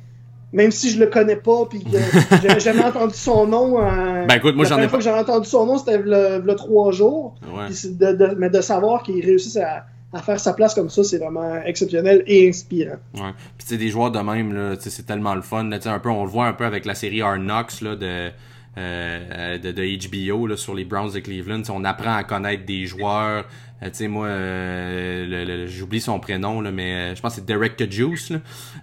Même si je le connais pas, puis que j'avais jamais entendu son nom. euh, Ben, écoute, moi, la j'en ai première fois que j'ai entendu son nom, c'était le, le trois jours. Ouais. De, de- mais de savoir qu'il réussisse à, à faire sa place comme ça, c'est vraiment exceptionnel et inspirant. Ouais. Puis tu sais, des joueurs de même, c'est tellement le fun. Un peu, on le voit un peu avec la série Knocks là, de, euh, de, de HBO là, sur les Browns de Cleveland. Tu sais, on apprend à connaître des joueurs. Euh, tu sais, moi, euh, j'oublie son prénom, là, mais euh, je pense que c'est Derek Kajus.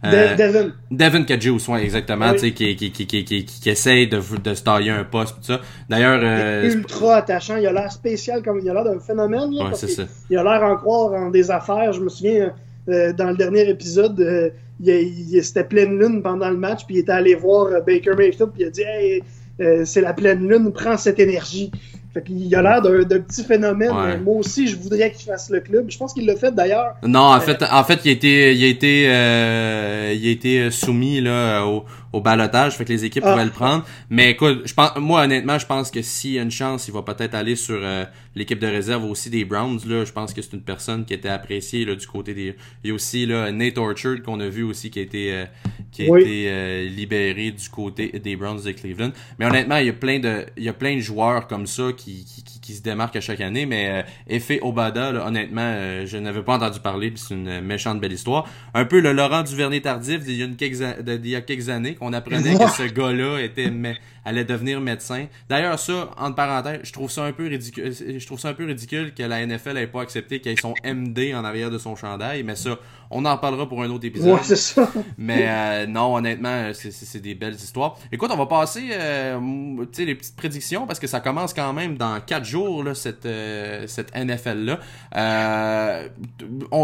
Euh, De- Devin, Devin Kajus, ouais, exactement, Oui. tu sais, qui, qui, qui, qui, qui, qui essaye de, de se tailler un poste, tout ça. D'ailleurs, euh, ultra attachant, il a l'air spécial, comme il a l'air d'un phénomène. Là, ouais, parce ça. Il a l'air en croire en des affaires. Je me souviens, euh, dans le dernier épisode, euh, il, il- c'était pleine lune pendant le match, puis il était allé voir Baker Mayfield, puis il a dit Hey, euh, c'est la pleine lune, prends cette énergie. Fait qu'il a l'air d'un d'un petit phénomène. Ouais. Moi aussi, je voudrais qu'il fasse le club. Je pense qu'il l'a fait d'ailleurs. Non, en fait, en fait, il a été, il a été, euh, il a été soumis là au, au balotage, fait que les équipes Ah. pouvaient le prendre. Mais écoute, je pense, moi honnêtement, je pense que s'il y a une chance, il va peut-être aller sur euh, l'équipe de réserve aussi des Browns. Là, je pense que c'est une personne qui était appréciée là du côté des. Il y a aussi là Nate Orchard qu'on a vu aussi qui a été, euh, qui a Oui. été euh, libéré du côté des Browns de Cleveland. Mais honnêtement, il y a plein de, il y a plein de joueurs comme ça qui, qui, qui, qui se démarquent à chaque année. Mais euh, Effet Obada, là, honnêtement, euh, je n'avais pas entendu parler, puis c'est une méchante belle histoire. Un peu le Laurent Duvernay tardif d'il y a, quelques, a- d'il y a quelques années qu'on apprenait que ce gars-là était mé- allait devenir médecin. D'ailleurs, ça, entre parenthèses, je trouve ça un peu ridicule. Je trouve ça un peu ridicule que la NFL ait pas accepté qu'il ait son MD en arrière de son chandail, mais ça, on en parlera pour un autre épisode. Ouais, c'est ça. Mais euh, non, honnêtement, c'est- des belles histoires. Écoute, on va passer euh, tu sais, les petites prédictions parce que ça commence quand même dans quatre jours, là, cette, euh, cette NFL-là. Euh,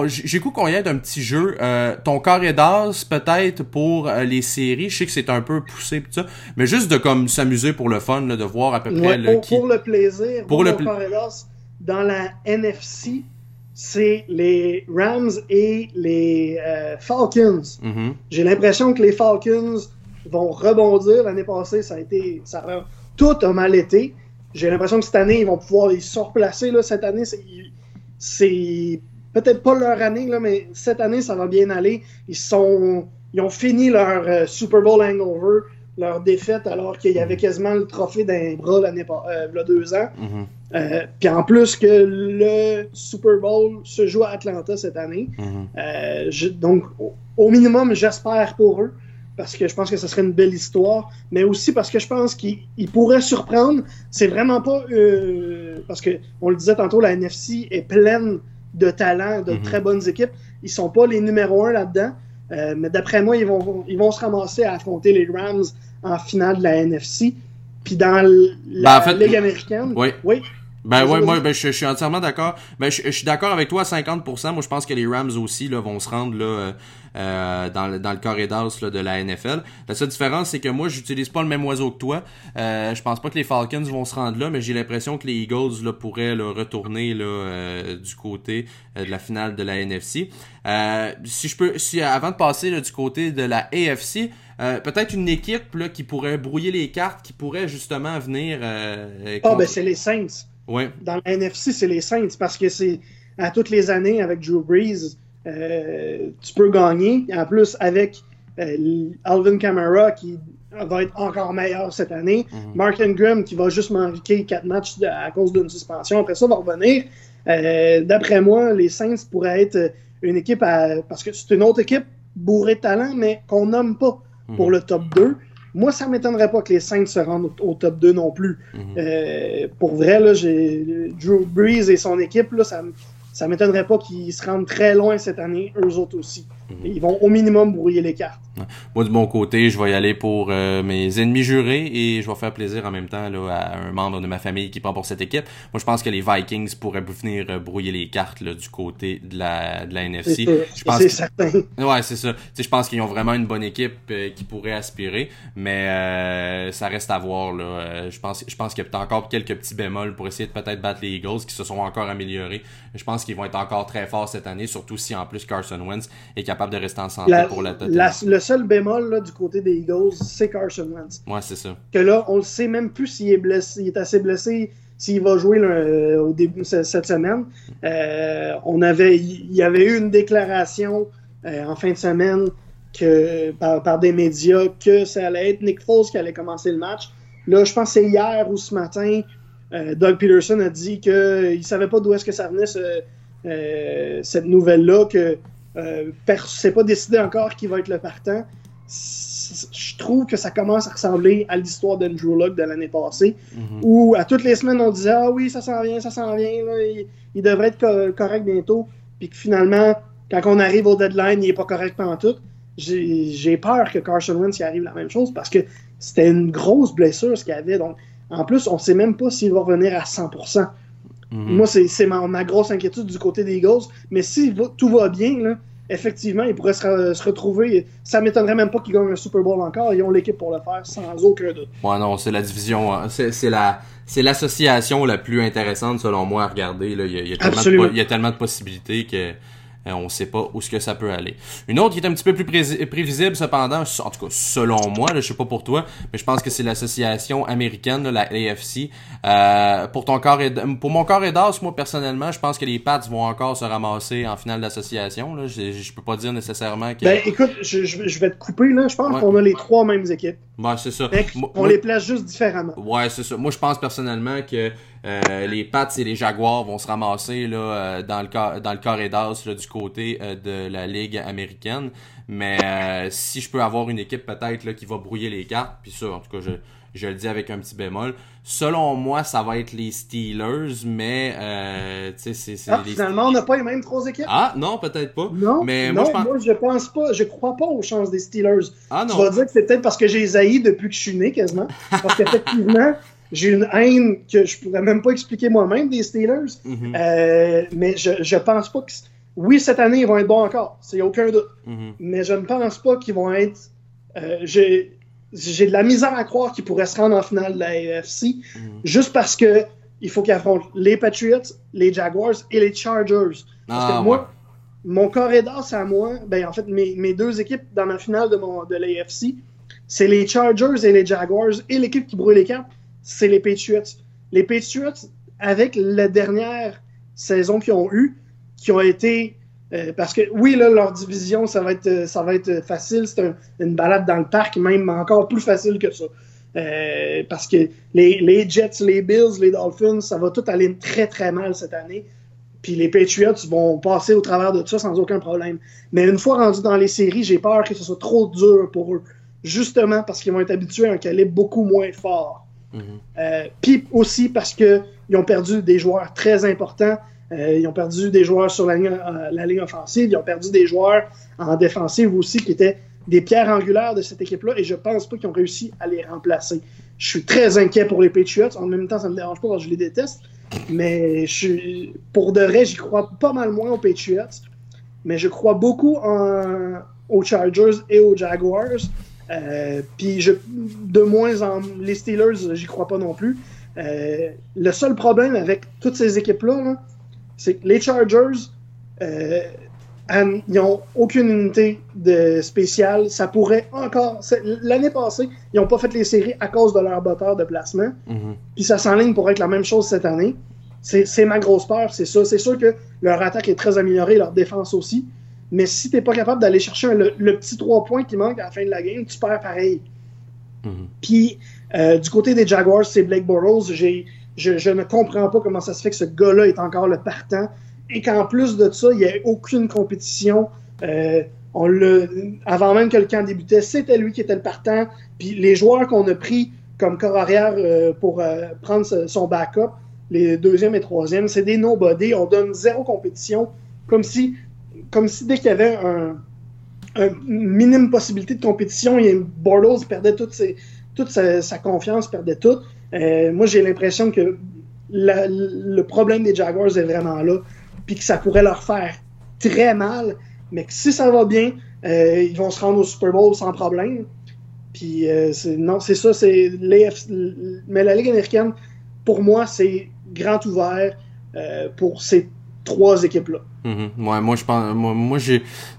J'ai cru qu'on y ait d'un petit jeu. Euh, ton carré d'as, peut-être, pour euh, les séries. Je sais que c'est un peu poussé pis tout ça. Mais juste de comme s'amuser pour le fun, là, de voir à peu près Ouais, là, pour, qui... pour le plaisir, Pour le le dans la NFC, c'est les Rams et les euh, Falcons. Mhm. J'ai l'impression que les Falcons vont rebondir. L'année passée, ça a été. Ça a- tout a mal été. J'ai l'impression que cette année, ils vont pouvoir ils se replacer. Là, cette année, c'est- c'est peut-être pas leur année, là, mais cette année, ça va bien aller. Ils sont. Ils ont fini leur euh, Super Bowl hangover, leur défaite, alors qu'il y avait quasiment le trophée d'un bras l'année euh, v'là deux ans. Mhm. Euh, Puis en plus que le Super Bowl se joue à Atlanta cette année. Mhm. Euh, je- donc, au, minimum, j'espère pour eux, parce que je pense que ce serait une belle histoire, mais aussi parce que je pense qu'ils ils pourraient surprendre. C'est vraiment pas. euh, parce que, on le disait tantôt, la NFC est pleine de talents, de Mhm. très bonnes équipes. Ils sont pas les numéros un là-dedans, mais d'après moi, ils vont, ils vont se ramasser à affronter les Rams en finale de la NFC. Puis dans la Ben, en fait, Ligue américaine, Oui. oui, Ben ouais, moi ben, je, je suis entièrement d'accord. Ben je, je suis d'accord avec toi à 50%. Moi je pense que les Rams aussi là, vont se rendre là, euh, euh, dans, le, dans le carré d'as là, de la NFL. La seule différence c'est que moi j'utilise pas le même oiseau que toi. Euh, je pense pas que les Falcons vont se rendre là, mais j'ai l'impression que les Eagles là, pourraient là, retourner là, euh, du côté euh, de la finale de la NFC. Euh, si je peux, si avant de passer là, du côté de la AFC, euh, peut-être une équipe là, qui pourrait brouiller les cartes, qui pourrait justement venir. Euh, contre- ben c'est les Saints. Ouais. dans la NFC, c'est les Saints parce que c'est à toutes les années avec Drew Brees, euh, tu peux gagner. En plus, avec euh, Alvin Kamara qui va être encore meilleur cette année, Mhm. Mark Ingram qui va juste manquer quatre matchs de- à cause d'une suspension, après ça va revenir. Euh, D'après moi, les Saints pourraient être une équipe à, parce que c'est une autre équipe bourrée de talent, mais qu'on nomme pas pour Mhm. le top 2. Moi, ça m'étonnerait pas que les Saints se rendent au, top 2 non plus. Mhm. Euh, pour vrai, là, j'ai Drew Brees et son équipe, là, ça, ça m'étonnerait pas qu'ils se rendent très loin cette année, eux autres aussi. Mhm. Ils vont au minimum brouiller les cartes. Moi, de mon côté, je vais y aller pour euh, mes ennemis jurés et je vais faire plaisir en même temps là, à un membre de ma famille qui prend pour cette équipe. Moi, je pense que les Vikings pourraient venir euh, brouiller les cartes là, du côté de la, de la NFC. C'est que- certain. Ouais, c'est ça. Je pense qu'ils ont vraiment une bonne équipe euh, qui pourrait aspirer, mais ça reste à voir là. Je pense, je pense qu'il y a peut-être encore quelques petits bémols pour essayer de peut-être battre les Eagles qui se sont encore améliorés. Je pense qu'ils vont être encore très forts cette année, surtout si en plus Carson Wentz est capable de rester en santé La- pour la totale. la- le seul bémol là, du côté des Eagles, c'est Carson Wentz. Ouais, c'est ça. Que là, on ne sait même plus s'il est blessé, il est assez blessé, s'il va jouer là, euh, au début de ce- cette semaine. Euh, on avait, il y avait eu une déclaration euh, en fin de semaine que, par, par des médias que ça allait être Nick Foles qui allait commencer le match. Là, je pense que c'est hier ou ce matin, euh, Doug Peterson a dit qu'il ne savait pas d'où est-ce que ça venait, ce- euh, cette nouvelle-là, que euh, c'est pas décidé encore qui va être le partant. Je trouve que ça commence à ressembler à l'histoire d'Andrew Luck de l'année passée, Mhm. où à toutes les semaines on disait Ah oui, ça s'en vient, ça s'en vient, là, il, il devrait être co- correct bientôt. Puis que finalement, quand on arrive au deadline, il est pas correct pendant tout. J'ai peur que Carson Wentz y arrive la même chose parce que c'était une grosse blessure ce qu'il avait. Donc, en plus, on sait même pas s'il va revenir à 100%. Mhm. Moi, c'est ma, ma grosse inquiétude du côté des Eagles. Mais si va- tout va bien, là, effectivement, ils pourraient se, re- se retrouver. Ça m'étonnerait même pas qu'ils gagnent un Super Bowl encore. Ils ont l'équipe pour le faire sans aucun doute. Ouais, non, c'est la division, hein. c'est c'est la, c'est l'association la plus intéressante selon moi à regarder. Là, il y a, il y a tellement, de, Absolument. po- il y a tellement de possibilités que euh, on sait pas où ce que ça peut aller. Une autre qui est un petit peu plus pré- prévisible cependant, en tout cas selon moi, là, je sais pas pour toi, mais je pense que c'est l'association américaine, là, la AFC. Euh, pour ton corps et pour mon corps et d'as, moi personnellement, je pense que les Pats vont encore se ramasser en finale d'association. Je, je peux pas dire nécessairement que. Ben, écoute, je, je- vais te couper, là. Je pense Ouais. qu'on a les trois mêmes équipes. Ouais, c'est ça. Moi- on moi- les place juste différemment. Ouais, c'est ça. Moi, je pense personnellement que euh, les Pats et les Jaguars vont se ramasser là, euh, dans le dans le là, du côté euh, de la ligue américaine. Mais euh, si je peux avoir une équipe peut-être qui va brouiller les cartes, puis ça, en tout cas, je, je le dis avec un petit bémol. Selon moi, ça va être les Steelers, mais c'est Ah, les finalement, on n'a pas les mêmes trois équipes? Ah non, peut-être pas. Non, mais non, moi je pense. moi je pense pas, je crois pas aux chances des Steelers. Ah Tu non. vas dire que c'est peut-être parce que j'ai zaï depuis que je suis né quasiment. Parce qu'effectivement, j'ai une haine que je pourrais même pas expliquer moi-même des Steelers. Mhm, Euh, mais je, je pense pas que. Oui, cette année, ils vont être bons encore. C'est aucun doute. mhm. Mais je ne pense pas qu'ils vont être. euh, j'ai de la misère à croire qu'ils pourraient se rendre en finale de la AFC Mhm. juste parce que il faut qu'ils affrontent les Patriots, les Jaguars et les Chargers. Parce Ah, que moi, mon corridor, c'est à moi. Ben, en fait, mes, mes deux équipes dans ma finale de, mon, de l'AFC, c'est les Chargers et les Jaguars. Et l'équipe qui brûle les cartes, c'est les Patriots. Les Patriots, avec la dernière saison qu'ils ont eue, qui ont été. euh, parce que oui, là, leur division, ça va être, facile. C'est un- une balade dans le parc, même encore plus facile que ça. Euh, parce que les, les Jets, les Bills, les Dolphins, ça va tout aller très très mal cette année. Puis les Patriots vont passer au travers de tout ça sans aucun problème. Mais une fois rendus dans les séries, j'ai peur que ce soit trop dur pour eux. Justement parce qu'ils vont être habitués à un calibre beaucoup moins fort. Euh, Puis aussi parce qu'ils ont perdu des joueurs très importants. Euh, ils ont perdu des joueurs sur la ligne, euh, la ligne offensive. Ils ont perdu des joueurs en défensive aussi qui étaient des pierres angulaires de cette équipe-là. Et je pense pas qu'ils ont réussi à les remplacer. Je suis très inquiet pour les Patriots. En même temps, ça me dérange pas parce que je les déteste. Mais pour de vrai, j'y crois pas mal moins aux Patriots. Mais je crois beaucoup aux Chargers et aux Jaguars. Euh, Puis je, de moins en les Steelers, j'y crois pas non plus. Euh, le seul problème avec toutes ces équipes-là, là, c'est que les Chargers, euh, and- ils n'ont aucune unité de spéciale. Ça pourrait encore. L'année passée, ils n'ont pas fait les séries à cause de leur botteur de placement. Mhm. Puis ça s'enligne pour être la même chose cette année. C'est ma grosse peur, c'est ça. C'est sûr que leur attaque est très améliorée, leur défense aussi. Mais si t'es pas capable d'aller chercher un- le, le petit 3 points qui manque à la fin de la game, tu perds pareil. Mhm. Puis euh, du côté des Jaguars, c'est Blake Bortles. J'ai- Je, je ne comprends pas comment ça se fait que ce gars-là est encore le partant et qu'en plus de ça, il n'y a aucune compétition euh, On le, avant même que le camp débutait, c'était lui qui était le partant. Puis les joueurs qu'on a pris comme corps arrière euh, pour euh, prendre son backup, les deuxième et troisième, c'est des nobody. On donne zéro compétition, comme si, comme si dès qu'il y avait un, un minime possibilité de compétition, Bortles perdait toute sa, confiance, perdait tout. Euh, moi, j'ai l'impression que le problème des Jaguars est vraiment là, puis que ça pourrait leur faire très mal, mais que si ça va bien, euh, ils vont se rendre au Super Bowl sans problème. Puis euh, non, c'est ça, c'est mais la Ligue américaine, pour moi, c'est grand ouvert pour ces trois équipes-là. Mhm. moi, je pense, moi, moi je,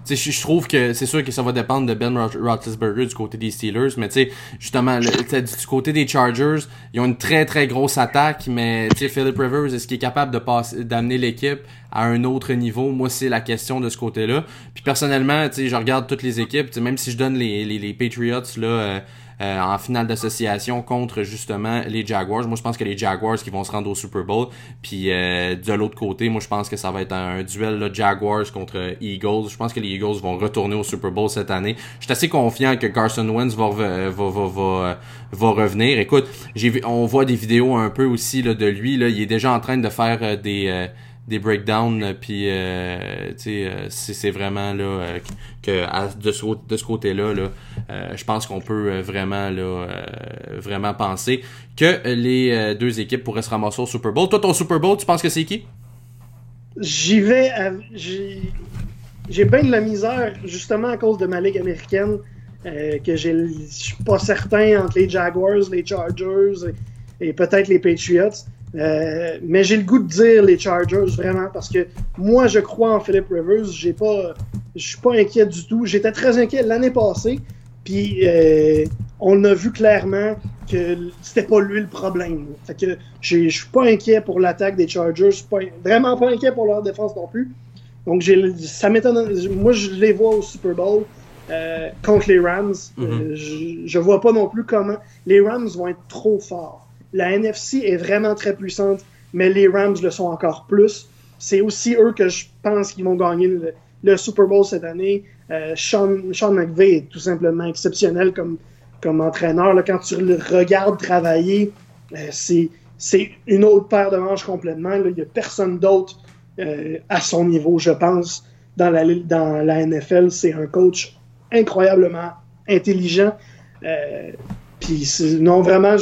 je trouve que c'est sûr que ça va dépendre de Ben Roethlisberger du côté des Steelers, mais tu sais, justement, du côté des Chargers, ils ont une très très grosse attaque, mais tu sais, Philip Rivers, est-ce qu'il est capable de passer, d'amener l'équipe à un autre niveau? Moi, c'est la question de ce côté-là. Puis personnellement, tu sais, je regarde toutes les équipes, même si je donne les, les, les Patriots là. Euh, euh, en finale d'association contre justement les Jaguars. Moi, je pense que les Jaguars qui vont se rendre au Super Bowl. Puis euh, de l'autre côté, moi, je pense que ça va être un, duel là, Jaguars contre Eagles. Je pense que les Eagles vont retourner au Super Bowl cette année. Je suis assez confiant que Carson Wentz va, va, va, va, va revenir. Écoute, j'ai on voit des vidéos un peu aussi là, de lui. Là, il est déjà en train de faire euh, des des breakdowns puis euh, euh c'est vraiment là euh, que de ce, de ce côté là, là euh, je pense qu'on peut vraiment là vraiment penser que les deux équipes pourraient se ramasser au Super Bowl. Toi ton Super Bowl tu penses que c'est qui? J'y vais j'ai bien de la misère justement à cause de ma ligue américaine que je suis pas certain entre les Jaguars les Chargers et peut-être les Patriots euh, mais j'ai le goût de dire les Chargers vraiment parce que moi je crois en Philip Rivers. J'ai pas, je suis pas inquiet du tout. J'étais très inquiet l'année passée, puis euh, on a vu clairement que c'était pas lui le problème. Fait que je suis pas inquiet pour l'attaque des Chargers. Je suis vraiment pas inquiet pour leur défense non plus. Donc ça m'étonne. Moi je les vois au Super Bowl. Euh, contre les Rams, mm-hmm. je, je vois pas non plus comment les Rams vont être trop forts. La NFC est vraiment très puissante, mais les Rams le sont encore plus. C'est aussi eux que je pense qu'ils vont gagner le, Super Bowl cette année. Euh, Sean, Sean McVay est tout simplement exceptionnel comme, entraîneur. Quand tu le regardes travailler, euh, c'est, une autre paire de manches complètement. Il n'y a personne d'autre euh, à son niveau, je pense, dans la, dans NFL. C'est un coach incroyablement intelligent. Non, vraiment,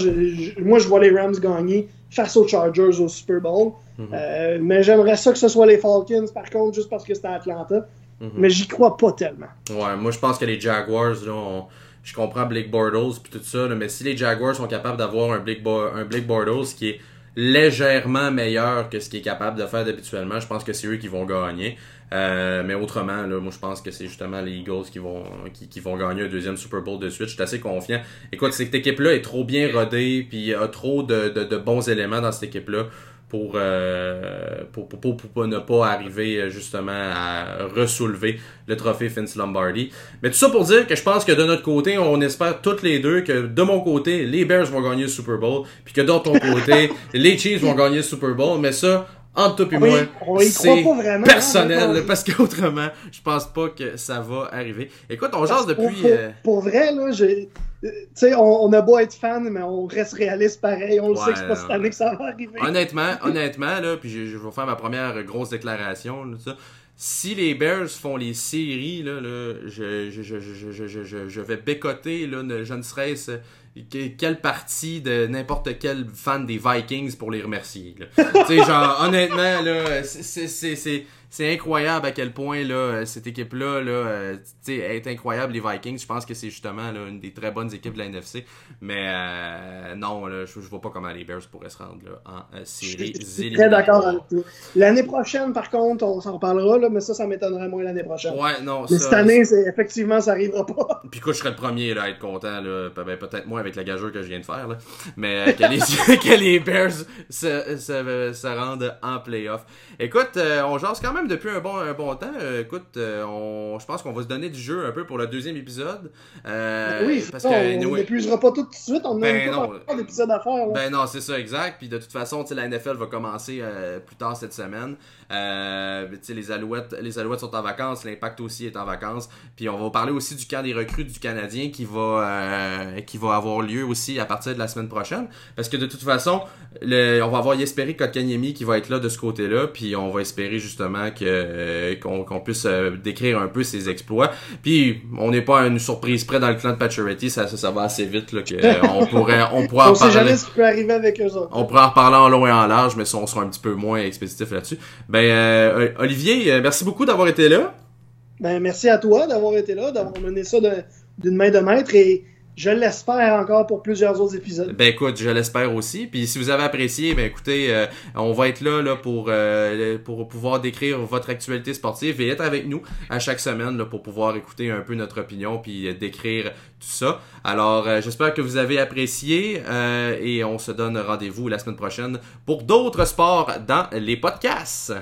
moi, je vois les Rams gagner face aux Chargers au Super Bowl. Mhm. Euh, mais j'aimerais ça que ce soit les Falcons, par contre, juste parce que c'était Atlanta. Mhm. Mais j'y crois pas tellement. Ouais, moi, je pense que les Jaguars, là, je comprends Blake Bortles et tout ça, mais si les Jaguars sont capables d'avoir un Blake, un Blake Bortles qui est légèrement meilleur que ce qu'il est capable de faire habituellement, je pense que c'est eux qui vont gagner. Euh, mais autrement, là, moi je pense que c'est justement les Eagles qui vont qui, qui, vont gagner un deuxième Super Bowl de suite. Je suis assez confiant. Écoute, cette équipe-là est trop bien rodée, puis a trop de, de, de bons éléments dans cette équipe-là pour, euh, pour, pour, pour, ne pas arriver euh, justement à ressoulever le trophée Vince Lombardi. Mais tout ça pour dire que je pense que de notre côté, on espère toutes les deux que de mon côté, les Bears vont gagner le Super Bowl, puis que de ton côté, les Chiefs vont gagner le Super Bowl. Mais ça, entre toi et moi, c'est hein, personnel, parce qu'autrement, je pense pas que ça va arriver. Écoute, on jase depuis... Euh, pour, vrai, là, j'ai... Sais, on, a beau être fan, mais on reste réaliste pareil. On le sait que c'est pas cette année que ça va arriver. Honnêtement, honnêtement, là, puis je, vais faire ma première grosse déclaration, là, ça. Si les Bears font les séries, là, là je, je, je, je, je, vais bécoter, là, je ne serais-ce quelle partie de n'importe quel fan des Vikings pour les remercier. tu sais, genre, honnêtement, là, c'est c'est incroyable à quel point là euh, cette équipe là euh, est incroyable les Vikings. Je pense que c'est justement là, une des très bonnes équipes de la NFC mais euh, non là, je, je vois pas comment les Bears pourraient se rendre là, en série je suis très d'accord avec toi. L'année prochaine par contre on s'en reparlera là, mais ça ça m'étonnerait moins l'année prochaine. Ouais non mais cette année effectivement ça arrivera pas. Puis écoute je serais le premier là, à être content là, ben, peut-être moins avec la gageure que je viens de faire là, mais que, les, que les Bears se, se, se rendent en playoff. Écoute on jase quand même même depuis un bon, un bon temps. Euh, écoute, euh, on, je pense qu'on va se donner du jeu un peu pour le deuxième épisode. Euh, oui, parce que, on n'épuisera pas tout de suite. On a ben pas d'épisode à faire. Ben non, c'est ça, exact. Puis de toute façon, la NFL va commencer plus tard cette semaine. Les, Alouettes, les Alouettes sont en vacances, l'Impact aussi est en vacances. Puis on va parler aussi du camp des recrues du Canadien qui va, qui va avoir lieu aussi à partir de la semaine prochaine. Parce que de toute façon, le, on va avoir Yesperi Kotkaniemi qui va être là de ce côté-là. Puis on va espérer justement que euh, qu'on puisse euh, décrire un peu ses exploits. Puis on n'est pas une surprise près dans le clan de Pacioretty, ça, ça, va assez vite là, que, on pourrait on pourra on sait jamais ce qui peut arriver avec eux autres. On pourra en reparler en long et en large, mais on sera un petit peu moins expéditif là-dessus. Ben euh, Olivier, merci beaucoup d'avoir été là. Ben merci à toi d'avoir été là, d'avoir mené ça d'une main de maître et je l'espère encore pour plusieurs autres épisodes. Ben écoute, je l'espère aussi. Puis si vous avez apprécié, ben écoutez, euh, on va être là, là pour, euh, pour pouvoir décrire votre actualité sportive et être avec nous à chaque semaine là, pour pouvoir écouter un peu notre opinion puis euh, décrire tout ça. Alors j'espère que vous avez apprécié et on se donne rendez-vous la semaine prochaine pour d'autres sports dans les podcasts.